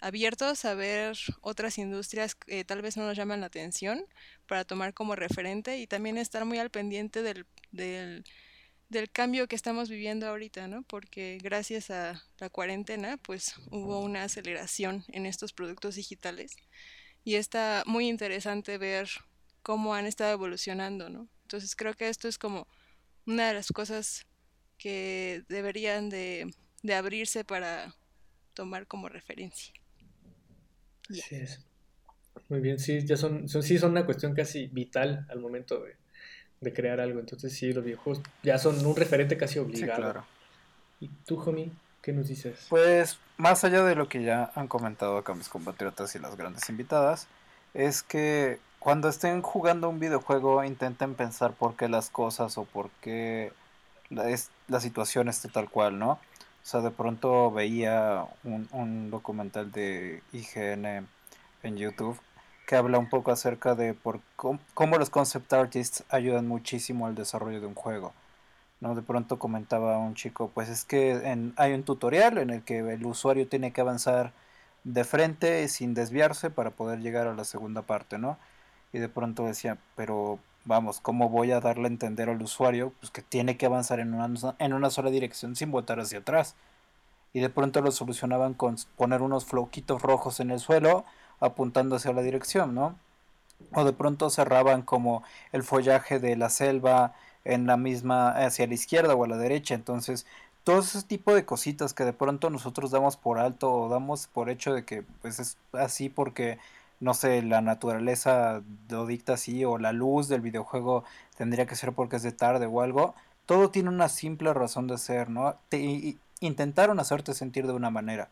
S2: abiertos a ver otras industrias que tal vez no nos llaman la atención para tomar como referente y también estar muy al pendiente del, del, del, cambio que estamos viviendo ahorita, ¿no? Porque gracias a la cuarentena, pues hubo una aceleración en estos productos digitales y está muy interesante ver cómo han estado evolucionando, ¿no? Entonces creo que esto es como una de las cosas que deberían de, de abrirse para tomar como referencia.
S3: Yeah. Sí, es. Muy bien, sí, ya son, son, sí son una cuestión casi vital al momento de, de, crear algo. Entonces sí, los videojuegos ya son un referente casi obligado.
S6: Sí, claro.
S3: ¿Y tú, homie, qué nos dices?
S6: Pues más allá de lo que ya han comentado acá mis compatriotas y las grandes invitadas, es que cuando estén jugando un videojuego intenten pensar por qué las cosas o por qué la, es, la situación esté tal cual, ¿no? O sea, de pronto veía un, un, documental de IGN en YouTube que habla un poco acerca de por cómo, cómo, los concept artists ayudan muchísimo al desarrollo de un juego. ¿no? De pronto comentaba un chico, pues es que hay un tutorial en el que el usuario tiene que avanzar de frente sin desviarse para poder llegar a la segunda parte, ¿no? Y de pronto decía, pero vamos, ¿cómo voy a darle a entender al usuario pues, que tiene que avanzar en una, en una sola dirección sin voltar hacia atrás? Y de pronto lo solucionaban con poner unos floquitos rojos en el suelo apuntando hacia la dirección, ¿no? O de pronto cerraban como el follaje de la selva en la misma, hacia la izquierda o a la derecha. Entonces, todo ese tipo de cositas que de pronto nosotros damos por alto o damos por hecho de que pues es así porque no sé, la naturaleza lo dicta así o la luz del videojuego tendría que ser porque es de tarde o algo. Todo tiene una simple razón de ser, ¿no? Te, intentaron hacerte sentir de una manera.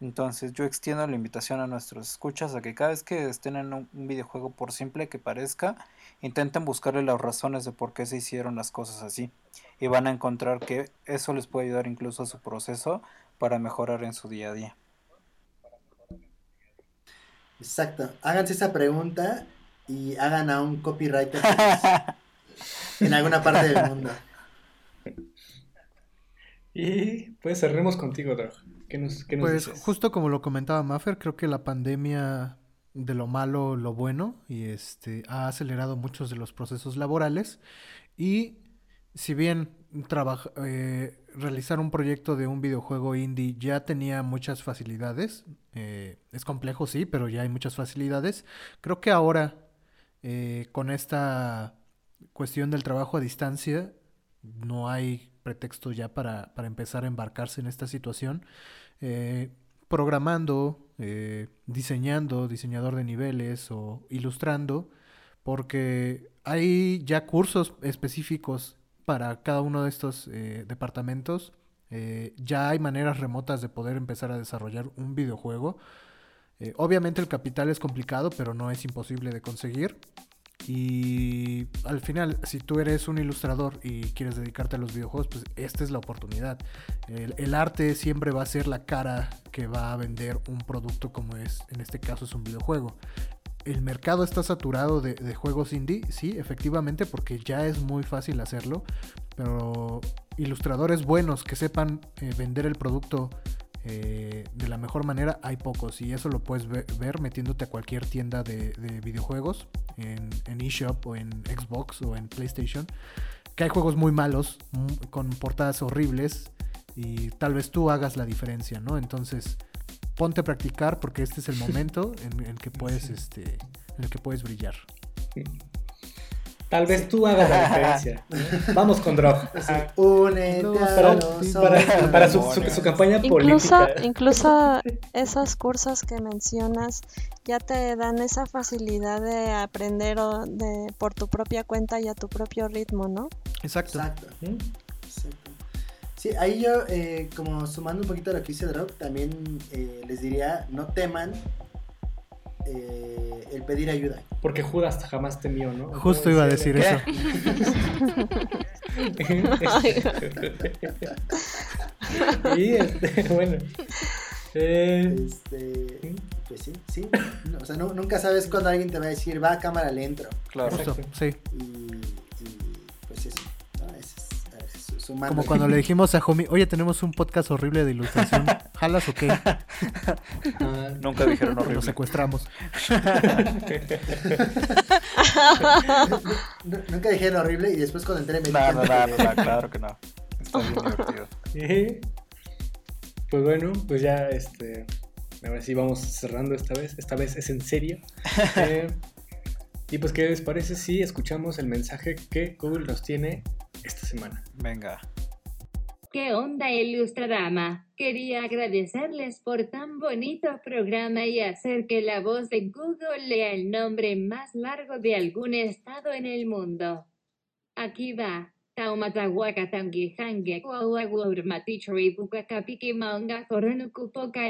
S6: Entonces yo extiendo la invitación a nuestros escuchas a que cada vez que estén en un, videojuego, por simple que parezca, intenten buscarle las razones de por qué se hicieron las cosas así. Y van a encontrar que eso les puede ayudar incluso a su proceso para mejorar en su día a día.
S4: Exacto. Háganse esa pregunta y hagan a un copywriter en alguna parte del mundo.
S3: Y pues cerremos contigo, Drog. ¿Qué nos, qué nos
S5: pues justo como lo comentaba Maffer, creo que la pandemia de lo malo lo bueno y este ha acelerado muchos de los procesos laborales y si bien eh, realizar un proyecto de un videojuego indie ya tenía muchas facilidades, eh, es complejo sí, pero ya hay muchas facilidades, creo que ahora eh, con esta cuestión del trabajo a distancia no hay pretexto ya para, para empezar a embarcarse en esta situación. Eh, programando, diseñando, diseñador de niveles o ilustrando, porque hay ya cursos específicos para cada uno de estos eh, departamentos. ya hay maneras remotas de poder empezar a desarrollar un videojuego. obviamente el capital es complicado, pero no es imposible de conseguir. Y al final, si tú eres un ilustrador y quieres dedicarte a los videojuegos, pues esta es la oportunidad. El, arte siempre va a ser la cara que va a vender un producto como es, en este caso es un videojuego. El mercado está saturado de, juegos indie, sí, efectivamente, porque ya es muy fácil hacerlo, pero ilustradores buenos que sepan eh, vender el producto eh, de la mejor manera hay pocos y eso lo puedes ver, metiéndote a cualquier tienda de, videojuegos en, eShop o en Xbox o en PlayStation que hay juegos muy malos con portadas horribles y tal vez tú hagas la diferencia no entonces ponte a practicar porque este es el momento en, el que puedes este en el que puedes brillar
S3: Tal vez tú hagas la diferencia. Vamos con Drog. para, su, campaña
S1: incluso,
S3: política.
S1: Incluso esos cursos que mencionas ya te dan esa facilidad de aprender de, por tu propia cuenta y a tu propio ritmo, ¿no?
S5: Exacto.
S4: Exacto. Sí, ahí yo, eh, como sumando un poquito a lo que dice Drog, también eh, les diría, no teman eh, el pedir ayuda.
S3: Porque Judas jamás temió, ¿no?
S5: Justo iba a decir eso.
S3: y este, bueno.
S4: Eh, este, pues sí, sí. o sea, nunca sabes cuando alguien te va a decir, va a cámara, le entro.
S5: Claro, sí.
S4: Y,
S5: Como cuando le dijimos a Homie, oye, tenemos un podcast horrible de ilustración, ¿jalas o qué?
S6: Nunca dijeron horrible.
S5: Lo secuestramos.
S4: Nunca dijeron horrible y después cuando entré me
S6: no, no, no, claro que no. Está bien divertido.
S3: Pues bueno, pues ya este. Ahora sí vamos cerrando esta vez. Esta vez es en serio. Eh, y pues, ¿qué les parece si escuchamos el mensaje que Google nos tiene esta semana?
S6: Venga.
S7: ¿Qué onda, Ilustradama? Quería agradecerles por tan bonito programa y hacer que la voz de Google lea el nombre más largo de algún estado en el mundo. Aquí va. Taumatawaka Tangihange Kwawagurmatichori Bukakapiki Maunga Koronukupoka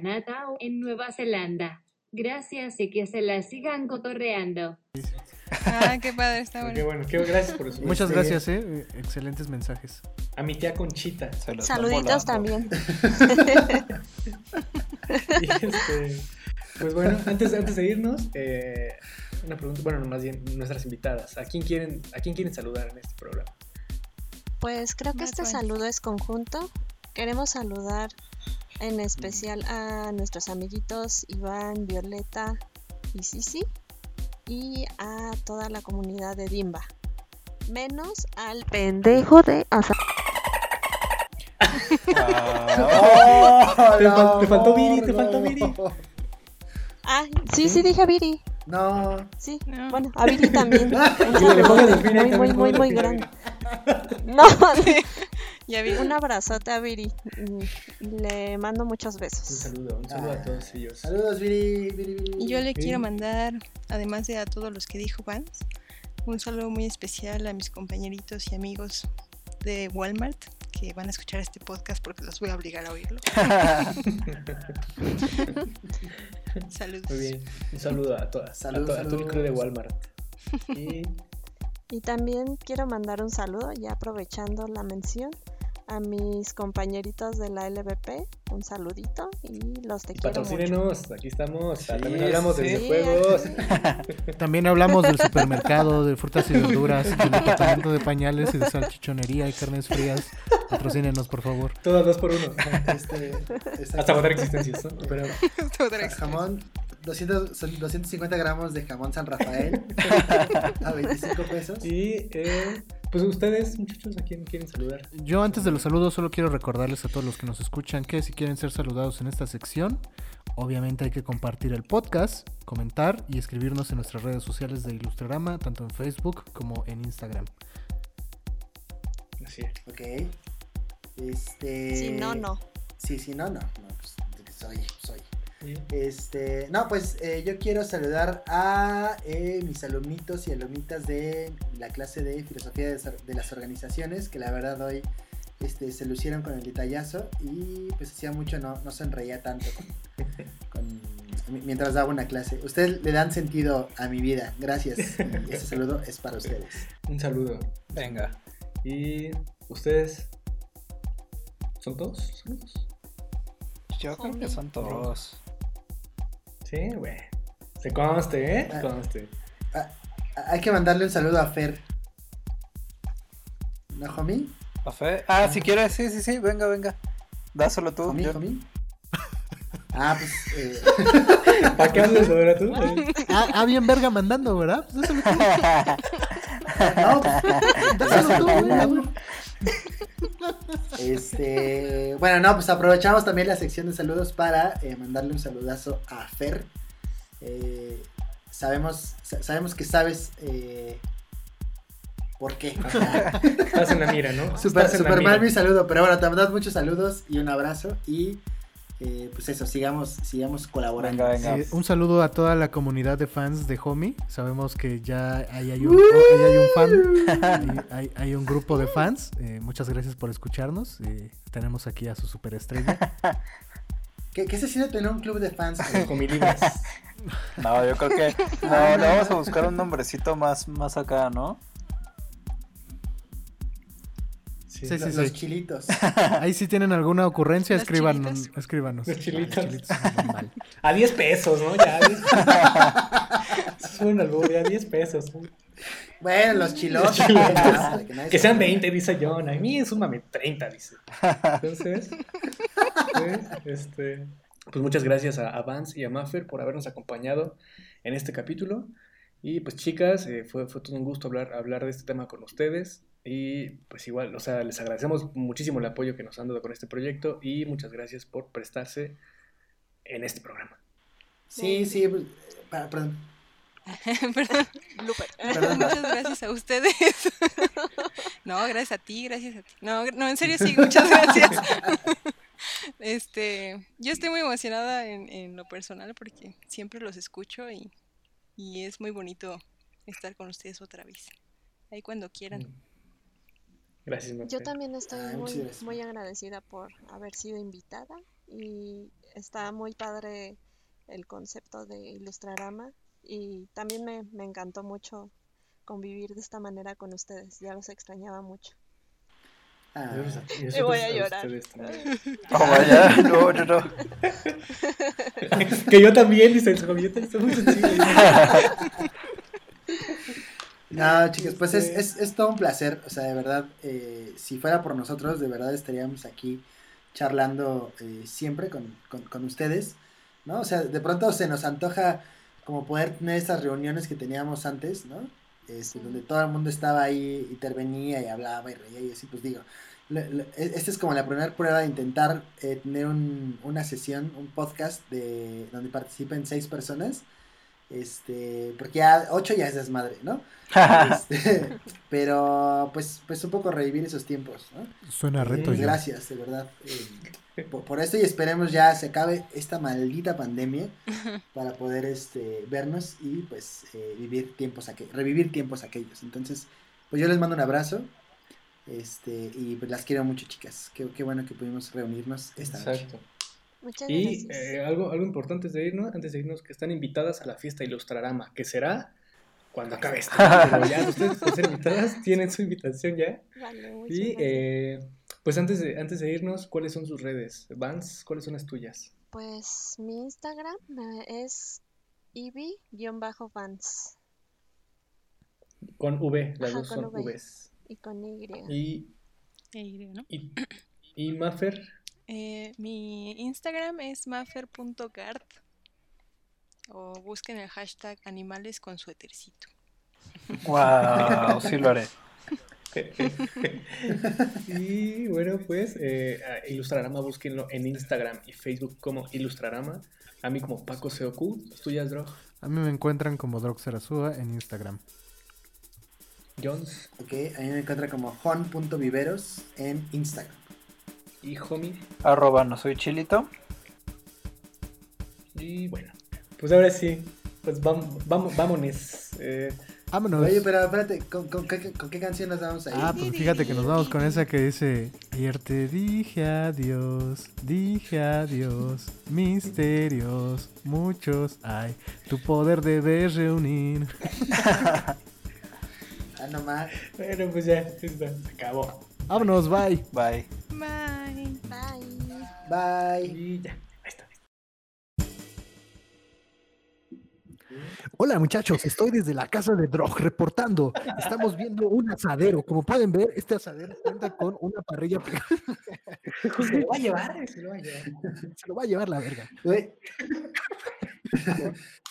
S7: Natao en Nueva Zelanda. Gracias y que se la sigan cotorreando.
S2: Ah, qué padre, está bueno.
S3: Qué bueno, qué gracias por eso.
S5: Muchas gracias, eh. Excelentes mensajes.
S3: A mi tía Conchita.
S1: Saluditos también.
S3: Este, pues bueno, antes, antes de irnos, eh, una pregunta, bueno, más bien nuestras invitadas. ¿A quién quieren, a quién quieren saludar en este programa?
S1: Pues creo que este saludo es conjunto. Queremos saludar en especial a nuestros amiguitos Iván, Violeta y Sisi y a toda la comunidad de Dimba. Menos al pendejo de Asa.
S6: Ah,
S3: Te fal- te faltó Viri, te faltó Viri.
S1: Ah, sí, sí dije a Viri.
S4: No.
S1: Sí,
S2: No.
S1: bueno, a Viri también. Un saludo muy, muy, muy, muy grande. No,
S2: Ya vi.
S1: un abrazote a Viri. y Le mando muchos
S3: Un
S1: besos.
S3: saludo, un saludo a todos ellos.
S4: Saludos, Viri, Viri, Viri.
S2: Y yo le quiero mandar, además de a todos los que dijo Vance, un saludo muy especial a mis compañeritos y amigos de Walmart que van a escuchar este podcast porque los voy a obligar a oírlo. Saludos.
S3: Muy bien. Un saludo a todas.
S4: Saludos,
S3: a, to- a todo el crew de
S4: saludos.
S3: Walmart. Y
S1: Y también quiero mandar un saludo, ya aprovechando la mención, a mis compañeritos de la LVP. Un saludito y los te
S3: Y
S1: quiero mucho.
S3: patrocínenos, aquí estamos.
S6: Sí,
S3: También hablamos de videojuegos.
S5: También hablamos del supermercado, de frutas y verduras, del departamento de pañales y de salchichonería y carnes frías. Patrocínenos, por favor.
S3: Todas dos por uno.
S4: Este, este-
S3: Hasta agotar existencias, ¿no? Pero.
S4: Jamón, 200, son 250 gramos de jamón San Rafael a 25 pesos.
S3: Y eh, pues ustedes, muchachos, ¿a quién quieren saludar?
S5: Yo antes de los saludos solo quiero recordarles a todos los que nos escuchan que si quieren ser saludados en esta sección, obviamente hay que compartir el podcast, comentar y escribirnos en nuestras redes sociales de Ilustrarama, tanto en Facebook como en Instagram.
S3: Así es.
S4: Ok. Este.
S1: Si no, no.
S4: Sí, sí, no, no. no pues, soy, soy. Este, no, pues eh, yo quiero saludar a eh, mis alumnitos y alumnitas de la clase de filosofía de, las organizaciones, que la verdad hoy este, se lucieron con el detallazo y pues hacía mucho no, no sonreía tanto con, con- mi- mientras daba una clase. Ustedes le dan sentido a mi vida, gracias. Y ese saludo es para ustedes.
S3: Un saludo.
S6: Venga.
S3: Y ustedes. ¿Son todos? ¿Saludos?
S6: Yo creo que son todos.
S3: Sí, güey. Se conste, ¿eh?
S4: Ah.
S3: Conste.
S4: Ah, hay que mandarle un saludo a Fer. ¿No, homie?
S6: ¿A Fe? Ah, si quieres, sí, sí, sí, venga, venga. Dáselo tú.
S4: ¿Homie,
S6: yo-
S4: homie? Ah, pues. eh,
S3: ¿Para qué haces ahora tú?
S5: Ah, ah, bien verga mandando, ¿verdad? Pues dáselo tú,
S4: no, pues,
S5: dáselo tú, güey.
S4: Este, bueno, no, pues aprovechamos también la sección de saludos para eh, mandarle un saludazo a Fer. Eh, sabemos, sa- sabemos que sabes eh, por qué.
S3: Estás en la mira, ¿no?
S4: super
S3: la
S4: mal
S3: mira.
S4: mi saludo, pero bueno, te mandamos muchos saludos y un abrazo y eh, pues eso, sigamos, sigamos colaborando.
S6: Venga, venga.
S5: Sí, un saludo a toda la comunidad de fans de Homie. Sabemos que ya ahí hay un, oh, ahí hay un fan, hay, hay un grupo de fans. Eh, muchas gracias por escucharnos. Eh, tenemos aquí a su superestrella.
S4: ¿Qué, qué se siente tener un club de fans?
S3: Con.
S6: No, yo creo que. No, le vamos a buscar un nombrecito más, más acá, ¿no?
S3: Sí.
S5: Sí, sí,
S4: Los,
S5: sí.
S4: los chilitos.
S5: Ahí si tienen alguna ocurrencia,
S2: Los
S5: escríbanos.
S2: chilitos.
S3: Los chilitos. A 10 pesos, ¿no? Ya. 10 Eso fue un albur, ya 10 pesos.
S4: Bueno, los chilotes.
S3: Los chilotes.
S4: para que
S3: sean
S4: ofenda.
S3: 20, dice John. A mí súmame 30, dice. Entonces, sí, este, pues muchas gracias a, a Vance y a Maffer por habernos acompañado en este capítulo. Y pues chicas, eh, fue, fue todo un gusto hablar, hablar de este tema con ustedes. Y pues igual, o sea, les agradecemos muchísimo el apoyo que nos han dado con este proyecto y muchas gracias por prestarse en este programa.
S4: Sí, sí. pues, Perdón.
S2: Perdón. Muchas gracias a ustedes. No, gracias a ti, gracias a ti. No, no, en serio sí, muchas gracias. Este, yo estoy muy emocionada en, en lo personal porque siempre los escucho y, y es muy bonito estar con ustedes otra vez. Ahí cuando quieran.
S3: Gracias.
S1: Yo también estoy muy, muy agradecida por haber sido invitada y está muy padre el concepto de Ilustrarama y también me, me encantó mucho convivir de esta manera con ustedes, ya los extrañaba mucho.
S4: Ah,
S3: Y
S1: voy a llorar.
S6: Oh, vaya, no, no, no.
S3: que yo también, dice el Javier, está muy sensible.
S4: No, chicos, pues es, es, es todo un placer. O sea, de verdad, eh, si fuera por nosotros, de verdad estaríamos aquí charlando eh, siempre con, con, con ustedes, ¿no? O sea, de pronto se nos antoja como poder tener esas reuniones que teníamos antes, ¿no? Este, donde todo el mundo estaba ahí, intervenía y hablaba y reía y así, pues digo, le- e- esta es como la primera prueba de intentar eh, tener un- una sesión, un podcast de donde participen seis personas, este, porque ya ocho ya es desmadre, ¿no? Este, pero pues, pues un poco revivir esos tiempos, ¿no?
S5: Suena reto
S4: Pues
S5: ya.
S4: gracias, de verdad. eh, por, por esto y esperemos ya se acabe esta maldita pandemia para poder este, vernos y pues eh, vivir tiempos aqu- revivir tiempos aquellos. Entonces, pues yo les mando un abrazo. Este, y pues las quiero mucho, chicas. Qué, qué bueno que pudimos reunirnos esta noche.
S1: Muchas
S3: Y
S1: gracias.
S3: eh, algo, algo importante antes de irnos, antes de irnos, que están invitadas a la fiesta Ilustrarama, que será cuando acabe esto. Pero ya ustedes ser invitadas tienen su invitación ya.
S1: Vale, muchas
S3: Y
S1: gracias.
S3: eh, pues antes de, antes de irnos, ¿cuáles son sus redes? Vans, ¿cuáles son las tuyas?
S1: Pues mi Instagram eh, es Ivy-Vans
S3: Con V, las
S1: Ajá,
S3: dos son
S1: V.
S3: Vs.
S1: y con Y.
S3: Y,
S2: Y, ¿no?
S3: y, y Maffer,
S2: Eh, mi Instagram es maffer.gart o busquen el hashtag animales con suétercito.
S6: wow, sí lo haré.
S3: y bueno, pues eh, Ilustrarama, búsquenlo en Instagram y Facebook como Ilustrarama. A mí como Paco Seoku. ¿Las tuyas, Drog?
S5: A mí me encuentran como Droxerazua en Instagram.
S3: Jones
S4: Ok, a mí me encuentra como hon.viveros en Instagram.
S3: Y Homie.
S6: Arroba no soy chilito.
S3: Y bueno, pues ahora sí, pues vamos, vamos, vámonos. Eh,
S5: Vámonos.
S4: Oye, pero espérate, ¿con, con qué, con qué canción nos vamos a ir?
S5: Ah, pues fíjate que nos vamos con esa que dice Ayer te dije adiós, dije adiós, misterios, muchos hay, tu poder debes reunir.
S4: Ah, no más.
S3: bueno, pues ya, se acabó.
S5: Vámonos, bye.
S6: Bye.
S2: Bye.
S1: Bye.
S4: Bye.
S3: Y ya, ahí está.
S5: Hola muchachos, estoy desde la casa de Drog reportando. Estamos viendo un asadero. Como pueden ver, este asadero cuenta con una parrilla pegada.
S3: Se lo va a llevar, se lo va a llevar.
S5: Se lo va a llevar la verga.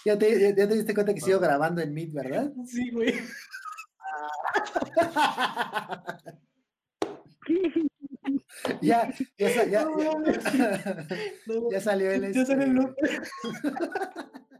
S4: Ya, te, ya, ya te diste cuenta que sigo grabando en Meet, ¿verdad?
S3: Sí, güey.
S4: ya, ya, ya, ya, salió el
S3: Ya sale el
S4: este-
S3: nombre.